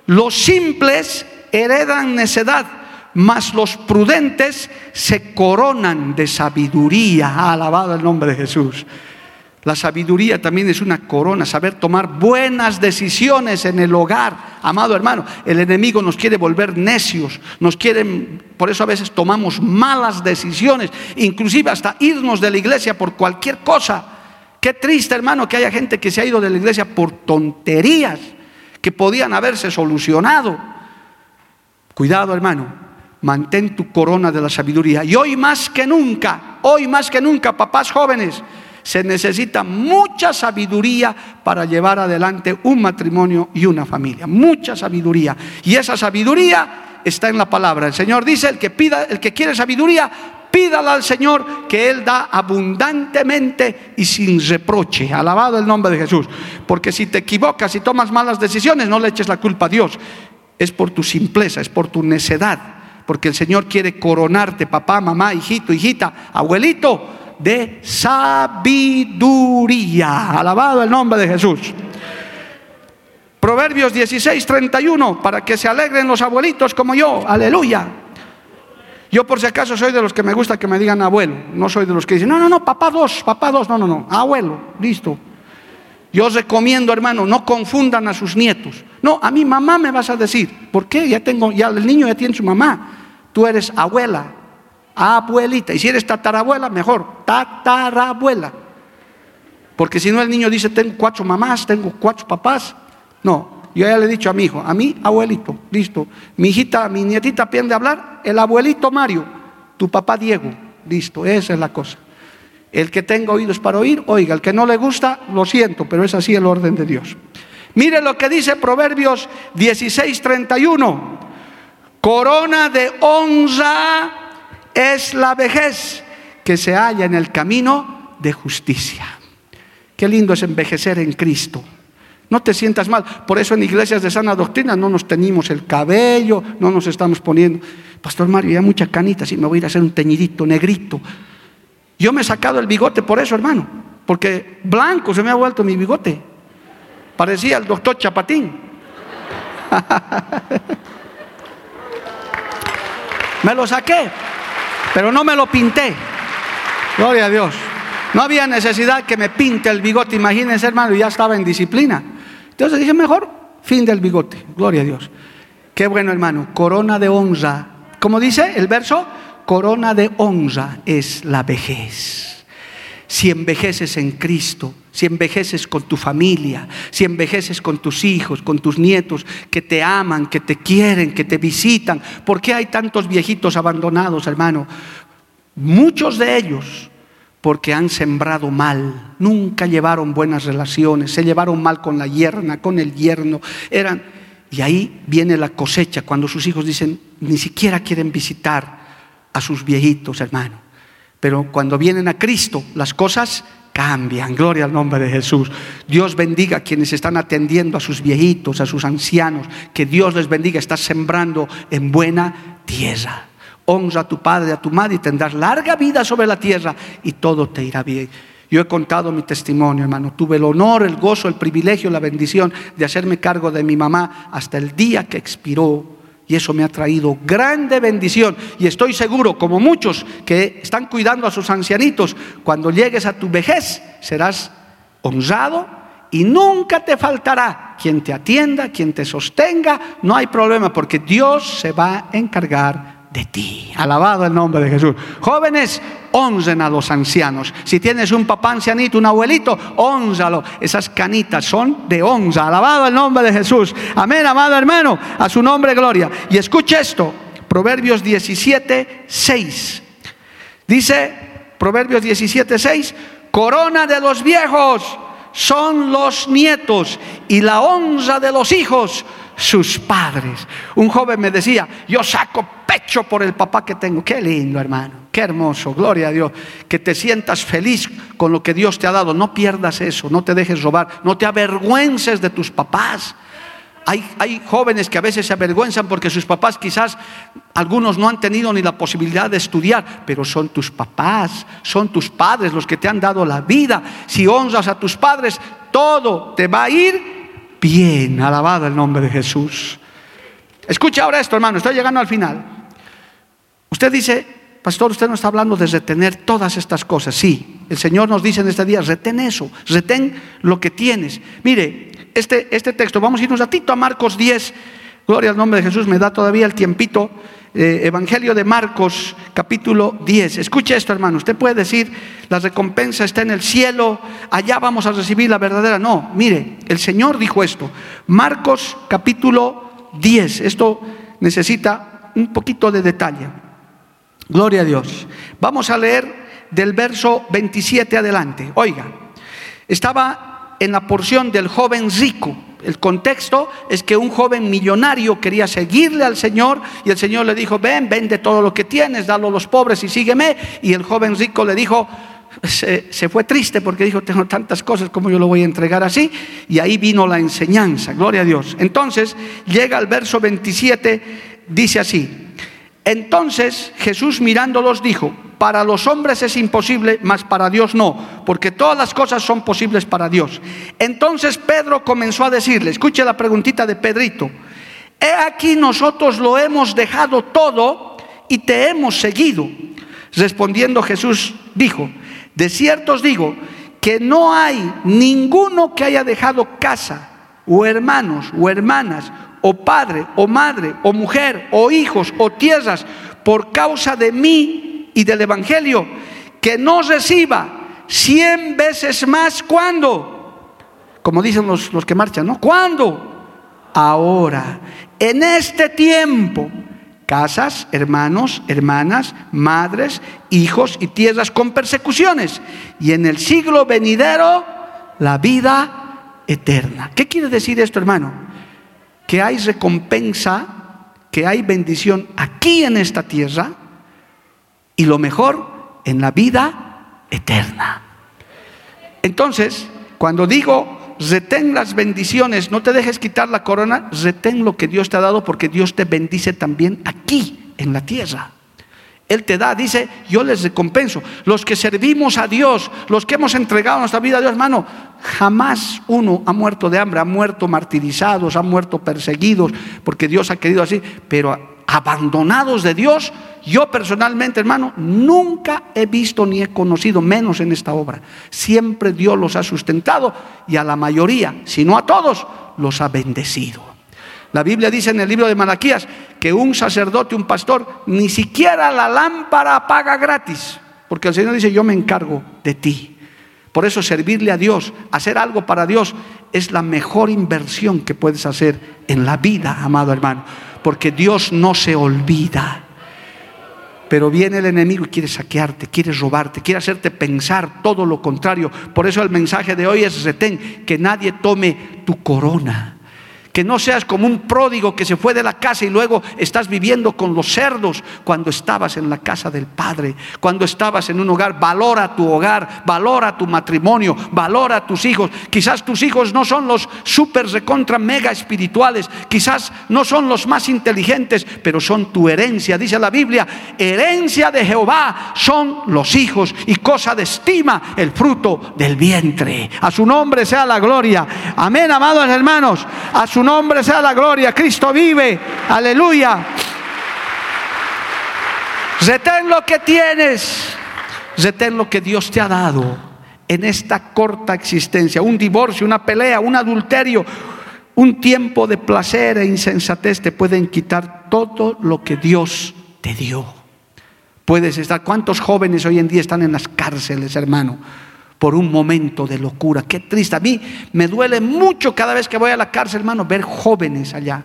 Los simples heredan necedad mas los prudentes se coronan de sabiduría. alabado el nombre de Jesús. La sabiduría también es una corona, saber tomar buenas decisiones en el hogar. Amado hermano, el enemigo nos quiere volver necios, nos quiere, por eso a veces tomamos malas decisiones, inclusive hasta irnos de la iglesia por cualquier cosa. Qué triste hermano que haya gente que se ha ido de la iglesia por tonterías que podían haberse solucionado. Cuidado hermano, mantén tu corona de la sabiduría. Y hoy más que nunca, hoy más que nunca, papás jóvenes, se necesita mucha sabiduría para llevar adelante un matrimonio y una familia. Mucha sabiduría. Y esa sabiduría está en la palabra. El Señor dice, el que pida, el que quiere sabiduría, pídala al Señor que Él da abundantemente y sin reproche. Alabado el nombre de Jesús. Porque si te equivocas y tomas malas decisiones, no le eches la culpa a Dios. Es por tu simpleza, es por tu necedad. Porque el Señor quiere coronarte, papá, mamá, hijito, hijita, abuelito de sabiduría. Alabado el nombre de Jesús. Proverbios 16, 31, para que se alegren los abuelitos como yo. Aleluya. Yo por si acaso soy de los que me gusta que me digan abuelo. No soy de los que dicen, no, no, no, papá dos, papá dos. No, no, no, abuelo, listo. Yo os recomiendo, hermano, no confundan a sus nietos. No, a mi mamá me vas a decir. ¿Por qué? Ya tengo, ya el niño ya tiene su mamá. Tú eres abuela abuelita. Y si eres tatarabuela, mejor, tatarabuela. Porque si no el niño dice, tengo cuatro mamás, tengo cuatro papás. No, yo ya le he dicho a mi hijo, a mí abuelito, listo. Mi hijita, mi nietita aprende a hablar, el abuelito Mario, tu papá Diego, listo, esa es la cosa. El que tenga oídos para oír, oiga, el que no le gusta, lo siento, pero es así el orden de Dios. Mire lo que dice Proverbios 16:31. Corona de honra es la vejez que se halla en el camino de justicia. Qué lindo es envejecer en Cristo. No te sientas mal. Por eso en iglesias de sana doctrina no nos teñimos el cabello, no nos estamos poniendo. Pastor Mario, ya mucha canita, sí, me voy a ir a hacer un teñidito negrito. Yo me he sacado el bigote por eso, hermano. Porque blanco se me ha vuelto mi bigote. Parecía el doctor Chapatín. me lo saqué pero no me lo pinté. Gloria a Dios. No había necesidad que me pinte el bigote. Imagínense, hermano, ya estaba en disciplina. Entonces dije, mejor fin del bigote. Gloria a Dios. Qué bueno, hermano. Corona de honra. Como dice el verso, corona de honra es la vejez si envejeces en Cristo, si envejeces con tu familia, si envejeces con tus hijos, con tus nietos que te aman, que te quieren, que te visitan. ¿Por qué hay tantos viejitos abandonados, hermano? Muchos de ellos porque han sembrado mal, nunca llevaron buenas relaciones, se llevaron mal con la yerna, con el yerno, eran y ahí viene la cosecha cuando sus hijos dicen, ni siquiera quieren visitar a sus viejitos, hermano. Pero cuando vienen a Cristo, las cosas cambian. Gloria al nombre de Jesús. Dios bendiga a quienes están atendiendo a sus viejitos, a sus ancianos. Que Dios les bendiga. Estás sembrando en buena tierra. Honra a tu padre, a tu madre y tendrás larga vida sobre la tierra y todo te irá bien. Yo he contado mi testimonio, hermano. Tuve el honor, el gozo, el privilegio, la bendición de hacerme cargo de mi mamá hasta el día que expiró y eso me ha traído grande bendición. Y estoy seguro, como muchos que están cuidando a sus ancianitos, cuando llegues a tu vejez serás honrado y nunca te faltará quien te atienda, quien te sostenga. No hay problema porque Dios se va a encargar de ti. Alabado el nombre de Jesús. Jóvenes, honren a los ancianos. Si tienes un papá ancianito, un abuelito, honralo. Esas canitas son de honra. Alabado el nombre de Jesús. Amén, amado hermano. A su nombre, gloria. Y escuche esto. Proverbios 17, 6. Dice, Proverbios 17, 6. Corona de los viejos son los nietos y la honra de los hijos sus padres. Un joven me decía, yo saco pecho por el papá que tengo. Qué lindo, hermano. Qué hermoso. Gloria a Dios. Que te sientas feliz con lo que Dios te ha dado. No pierdas eso. No te dejes robar. No te avergüences de tus papás. Hay, hay, jóvenes que a veces se avergüenzan porque sus papás quizás algunos no han tenido ni la posibilidad de estudiar, pero son tus papás, son tus padres los que te han dado la vida. Si honras a tus padres, todo te va a ir bien. Alabado el nombre de Jesús. Escucha ahora esto, hermano, estoy llegando al final. Usted dice, pastor, usted no está hablando de retener todas estas cosas. Sí, El Señor nos dice en este día, retén eso, retén lo que tienes. Mire, este, este texto, vamos a ir un ratito a Marcos 10, gloria al nombre de Jesús, me da todavía el tiempito. Eh, Evangelio de Marcos, capítulo 10. Escuche esto, hermano. Usted puede decir, la recompensa está en el cielo, allá vamos a recibir la verdadera. No, mire, el Señor dijo esto. Marcos, capítulo 10. Esto necesita un poquito de detalle. Gloria a Dios. Vamos a leer del verso 27 adelante. Oiga, estaba en la porción del joven rico el contexto es que un joven millonario quería seguirle al Señor y el Señor le dijo, ven, vende todo lo que tienes, dalo a los pobres y sígueme. Y el joven rico le dijo, se, fue triste porque dijo, tengo tantas cosas como yo lo voy a entregar así. Y ahí vino la enseñanza, gloria a Dios. Entonces llega al verso 27, dice así, entonces Jesús mirándolos dijo, para los hombres es imposible, mas para Dios no, porque todas las cosas son posibles para Dios. Entonces Pedro comenzó a decirle, escuche la preguntita de Pedrito, he aquí nosotros lo hemos dejado todo y te hemos seguido. Respondiendo Jesús dijo, de cierto os digo que no hay ninguno que haya dejado casa o hermanos o hermanas o padre o madre o mujer o hijos o tierras por causa de mí y del Evangelio, que no reciba cien veces más cuando, como dicen los, los que marchan, ¿no? ¿Cuándo? Ahora, en este tiempo, casas, hermanos, hermanas, madres, hijos y tierras con persecuciones, y en el siglo venidero, la vida eterna. ¿Qué quiere decir esto, hermano? Que hay recompensa, que hay bendición aquí en esta tierra, y lo mejor en la vida eterna. Entonces, cuando digo, retén las bendiciones, no te dejes quitar la corona, retén lo que Dios te ha dado porque Dios te bendice también aquí, en la tierra. Él te da, dice, yo les recompenso. Los que servimos a Dios, los que hemos entregado nuestra vida a Dios, hermano, jamás uno ha muerto de hambre, ha muerto martirizados, ha muerto perseguidos, porque Dios ha querido así, pero abandonados de Dios, yo personalmente, hermano, nunca he visto ni he conocido, menos en esta obra. Siempre Dios los ha sustentado y a la mayoría, si no a todos, los ha bendecido. La Biblia dice en el libro de Malaquías que un sacerdote, un pastor, ni siquiera la lámpara apaga gratis, porque el Señor dice, yo me encargo de ti. Por eso servirle a Dios, hacer algo para Dios, es la mejor inversión que puedes hacer en la vida, amado hermano porque Dios no se olvida. Pero viene el enemigo y quiere saquearte, quiere robarte, quiere hacerte pensar todo lo contrario. Por eso el mensaje de hoy es retén, que nadie tome tu corona. Que no seas como un pródigo que se fue de la casa y luego estás viviendo con los cerdos cuando estabas en la casa del Padre, cuando estabas en un hogar. Valora tu hogar, valora tu matrimonio, valora a tus hijos. Quizás tus hijos no son los super recontra mega espirituales, quizás no son los más inteligentes, pero son tu herencia. Dice la Biblia, herencia de Jehová son los hijos y cosa de estima el fruto del vientre. A su nombre sea la gloria. Amén, amados hermanos. Nombre sea la gloria. Cristo vive. Aleluya. Retén lo que tienes. Retén lo que Dios te ha dado en esta corta existencia. Un divorcio, una pelea, un adulterio, un tiempo de placer e insensatez te pueden quitar todo lo que Dios te dio. Puedes estar. ¿Cuántos jóvenes hoy en día están en las cárceles, hermano? Por un momento de locura. Qué triste. A mí me duele mucho cada vez que voy a la cárcel, hermano, ver jóvenes allá.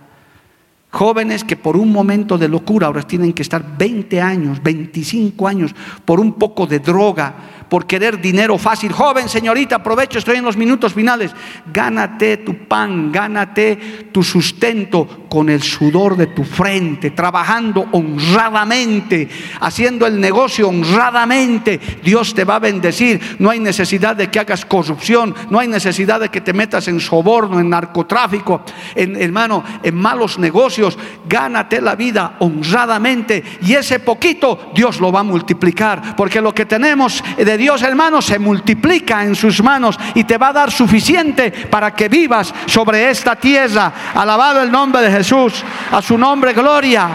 Jóvenes que por un momento de locura ahora tienen que estar 20 años, 25 años por un poco de droga, por querer dinero fácil. Joven, señorita, aprovecho, estoy en los minutos finales. Gánate tu pan, gánate tu sustento con el sudor de tu frente, trabajando honradamente, haciendo el negocio honradamente. Dios te va a bendecir. No hay necesidad de que hagas corrupción, no hay necesidad de que te metas en soborno, en narcotráfico, en hermano, en malos negocios. Gánate la vida honradamente y ese poquito Dios lo va a multiplicar, porque lo que tenemos de Dios, hermano, se multiplica en sus manos y te va a dar suficiente para que vivas sobre esta tierra. Alabado el nombre de Jesús, a su nombre gloria.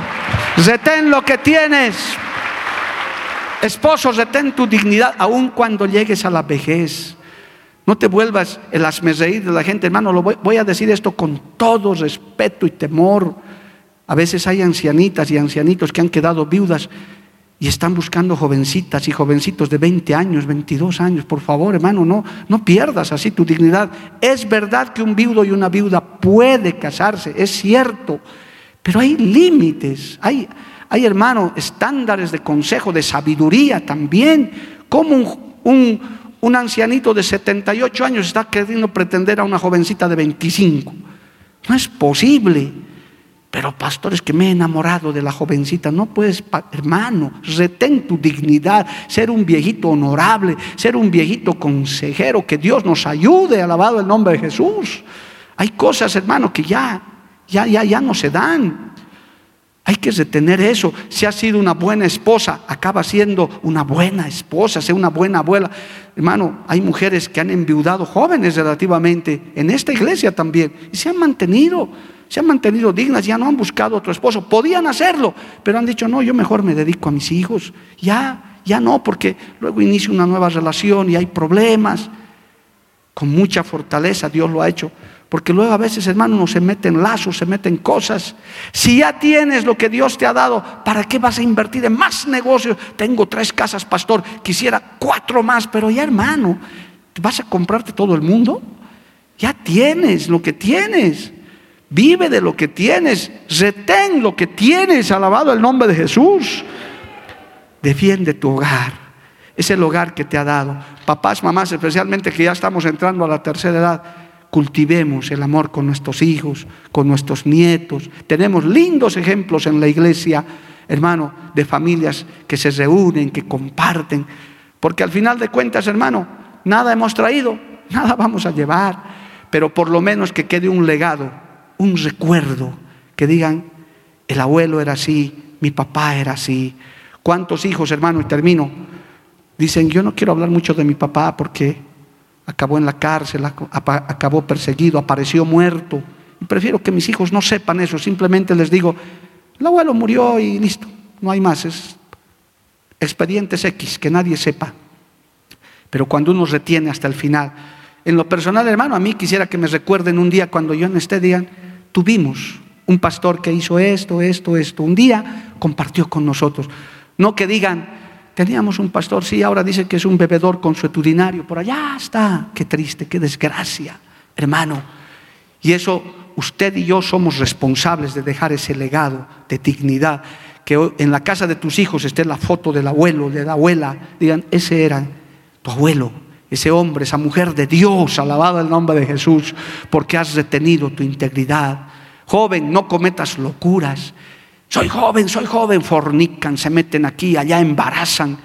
Retén lo que tienes. Esposo, retén tu dignidad aun cuando llegues a la vejez. No te vuelvas el asmerreír de la gente, hermano. Lo voy, voy a decir esto con todo respeto y temor. A veces hay ancianitas y ancianitos que han quedado viudas y están buscando jovencitas y jovencitos de 20 años, 22 años. Por favor, hermano, no, no pierdas así tu dignidad. Es verdad que un viudo y una viuda puede casarse, es cierto, pero hay límites, hay, hay hermano, estándares de consejo, de sabiduría también. Como un, un, un ancianito de 78 años está queriendo pretender a una jovencita de 25? No es posible. Pero pastores que me he enamorado de la jovencita, no puedes, hermano, retén tu dignidad, ser un viejito honorable, ser un viejito consejero, que Dios nos ayude, alabado el nombre de Jesús. Hay cosas, hermano, que ya, ya, ya, ya no se dan. Hay que retener eso. Si ha sido una buena esposa, acaba siendo una buena esposa, sea una buena abuela. Hermano, hay mujeres que han enviudado jóvenes relativamente en esta iglesia también y se han mantenido se han mantenido dignas, ya no han buscado otro esposo. Podían hacerlo, pero han dicho, no, yo mejor me dedico a mis hijos. Ya, ya no, porque luego inicia una nueva relación y hay problemas. Con mucha fortaleza Dios lo ha hecho. Porque luego a veces, hermano, no se meten lazos, se meten cosas. Si ya tienes lo que Dios te ha dado, ¿para qué vas a invertir en más negocios? Tengo tres casas, pastor, quisiera cuatro más, pero ya, hermano, ¿vas a comprarte todo el mundo? Ya tienes lo que tienes. Vive de lo que tienes. Retén lo que tienes. Alabado el nombre de Jesús. Defiende tu hogar. Es el hogar que te ha dado. Papás, mamás, especialmente que ya estamos entrando a la tercera edad. Cultivemos el amor con nuestros hijos, con nuestros nietos. Tenemos lindos ejemplos en la iglesia, hermano, de familias que se reúnen, que comparten. Porque al final de cuentas, hermano, nada hemos traído, nada vamos a llevar. Pero por lo menos que quede un legado un recuerdo, que digan, el abuelo era así, mi papá era así. ¿Cuántos hijos, hermano? Y termino. Dicen, yo no quiero hablar mucho de mi papá porque acabó en la cárcel, acabó perseguido, apareció muerto. Prefiero que mis hijos no sepan eso, simplemente les digo, el abuelo murió y listo, no hay más, es expedientes X, que nadie sepa. Pero cuando uno retiene hasta el final, en lo personal, hermano, a mí quisiera que me recuerden un día cuando yo en este día tuvimos un pastor que hizo esto, esto, esto. Un día compartió con nosotros. No que digan, teníamos un pastor, sí, ahora dice que es un bebedor consuetudinario. Por allá está. Qué triste, qué desgracia, hermano. Y eso, usted y yo somos responsables de dejar ese legado de dignidad. Que en la casa de tus hijos esté la foto del abuelo, de la abuela. Digan, ese era tu abuelo, ese hombre, esa mujer de Dios, alabado el nombre de Jesús, porque has retenido tu integridad. Joven, no cometas locuras. Soy joven, soy joven, fornican, se meten aquí, allá, embarazan.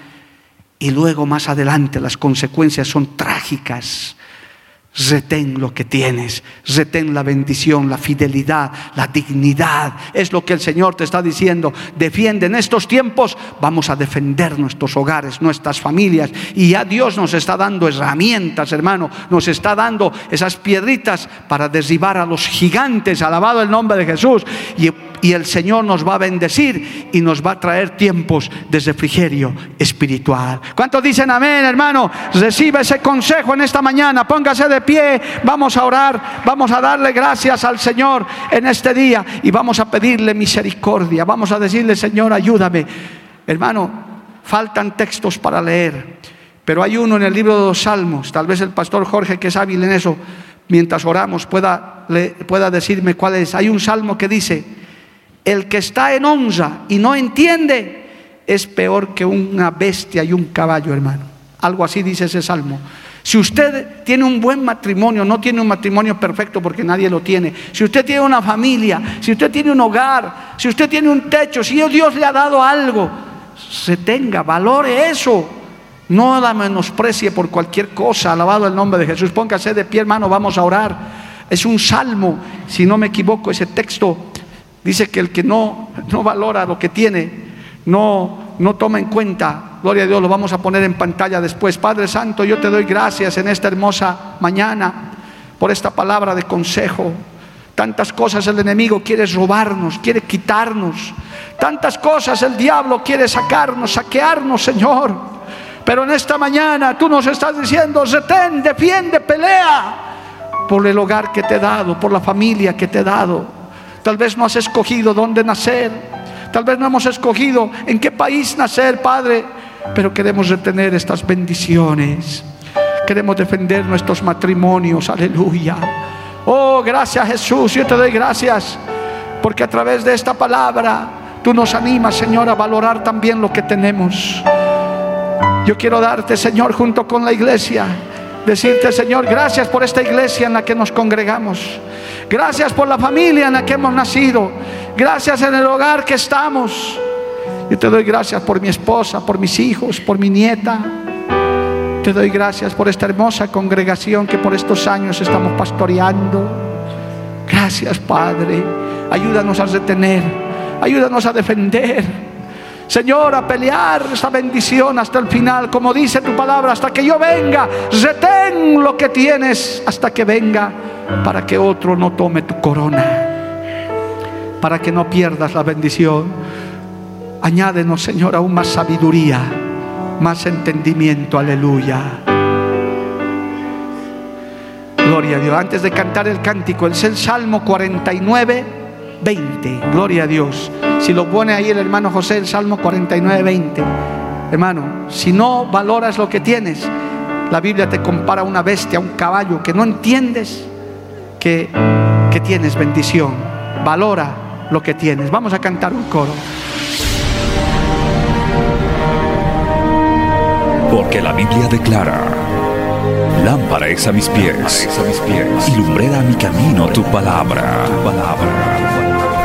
Y luego más adelante las consecuencias son trágicas. Retén lo que tienes, retén la bendición, la fidelidad, la dignidad. Es lo que el Señor te está diciendo. Defiende en estos tiempos, vamos a defender nuestros hogares, nuestras familias. Y ya Dios nos está dando herramientas, hermano. Nos está dando esas piedritas para derribar a los gigantes. Alabado el nombre de Jesús. Y el Señor nos va a bendecir y nos va a traer tiempos de refrigerio espiritual. ¿Cuántos dicen amén, hermano? Recibe ese consejo en esta mañana, póngase de pie, vamos a orar, vamos a darle gracias al Señor en este día y vamos a pedirle misericordia, vamos a decirle, Señor, ayúdame. Hermano, faltan textos para leer, pero hay uno en el libro de los Salmos, tal vez el pastor Jorge, que es hábil en eso, mientras oramos, pueda, pueda decirme cuál es. Hay un salmo que dice, el que está en onza y no entiende es peor que una bestia y un caballo, hermano. Algo así dice ese salmo. Si usted tiene un buen matrimonio, no tiene un matrimonio perfecto porque nadie lo tiene. Si usted tiene una familia, si usted tiene un hogar, si usted tiene un techo, si Dios le ha dado algo, se tenga, valore eso. No la menosprecie por cualquier cosa. Alabado el nombre de Jesús. Póngase de pie, hermano, vamos a orar. Es un salmo, si no me equivoco, ese texto Dice que el que no, no valora lo que tiene, no, no toma en cuenta, gloria a Dios, lo vamos a poner en pantalla después. Padre Santo, yo te doy gracias en esta hermosa mañana por esta palabra de consejo. Tantas cosas el enemigo quiere robarnos, quiere quitarnos. Tantas cosas el diablo quiere sacarnos, saquearnos, Señor. Pero en esta mañana tú nos estás diciendo, retén, defiende, pelea por el hogar que te he dado, por la familia que te he dado. Tal vez no has escogido dónde nacer. Tal vez no hemos escogido en qué país nacer, Padre. Pero queremos retener estas bendiciones. Queremos defender nuestros matrimonios. Aleluya. Oh, gracias Jesús, yo te doy gracias porque a través de esta palabra tú nos animas, Señor, a valorar también lo que tenemos. Yo quiero darte, Señor, junto con la iglesia, decirte, Señor, gracias por esta iglesia en la que nos congregamos. Gracias por la familia en la que hemos nacido. Gracias en el hogar que estamos. Yo te doy gracias por mi esposa, por mis hijos, por mi nieta, te doy gracias por esta hermosa congregación que por estos años estamos pastoreando. Gracias, Padre. Ayúdanos a retener, ayúdanos a defender. Señor, a pelear esta bendición hasta el final, como dice tu palabra, hasta que yo venga. Retén lo que tienes hasta que venga, para que otro no tome tu corona, para que no pierdas la bendición. Añádenos, Señor, aún más sabiduría más entendimiento, aleluya. Gloria a Dios. Antes de cantar el cántico, es el Salmo 49, 20. Gloria a Dios. Si lo pone ahí el hermano José, el Salmo 49, 20. Hermano, si no valoras lo que tienes, la Biblia te compara a una bestia, a un caballo, que no entiendes que, que tienes bendición. Valora lo que tienes. Vamos a cantar un coro. Porque la Biblia declara, lámpara es a mis pies, a mis pies y lumbrera a mi camino tu palabra. palabra.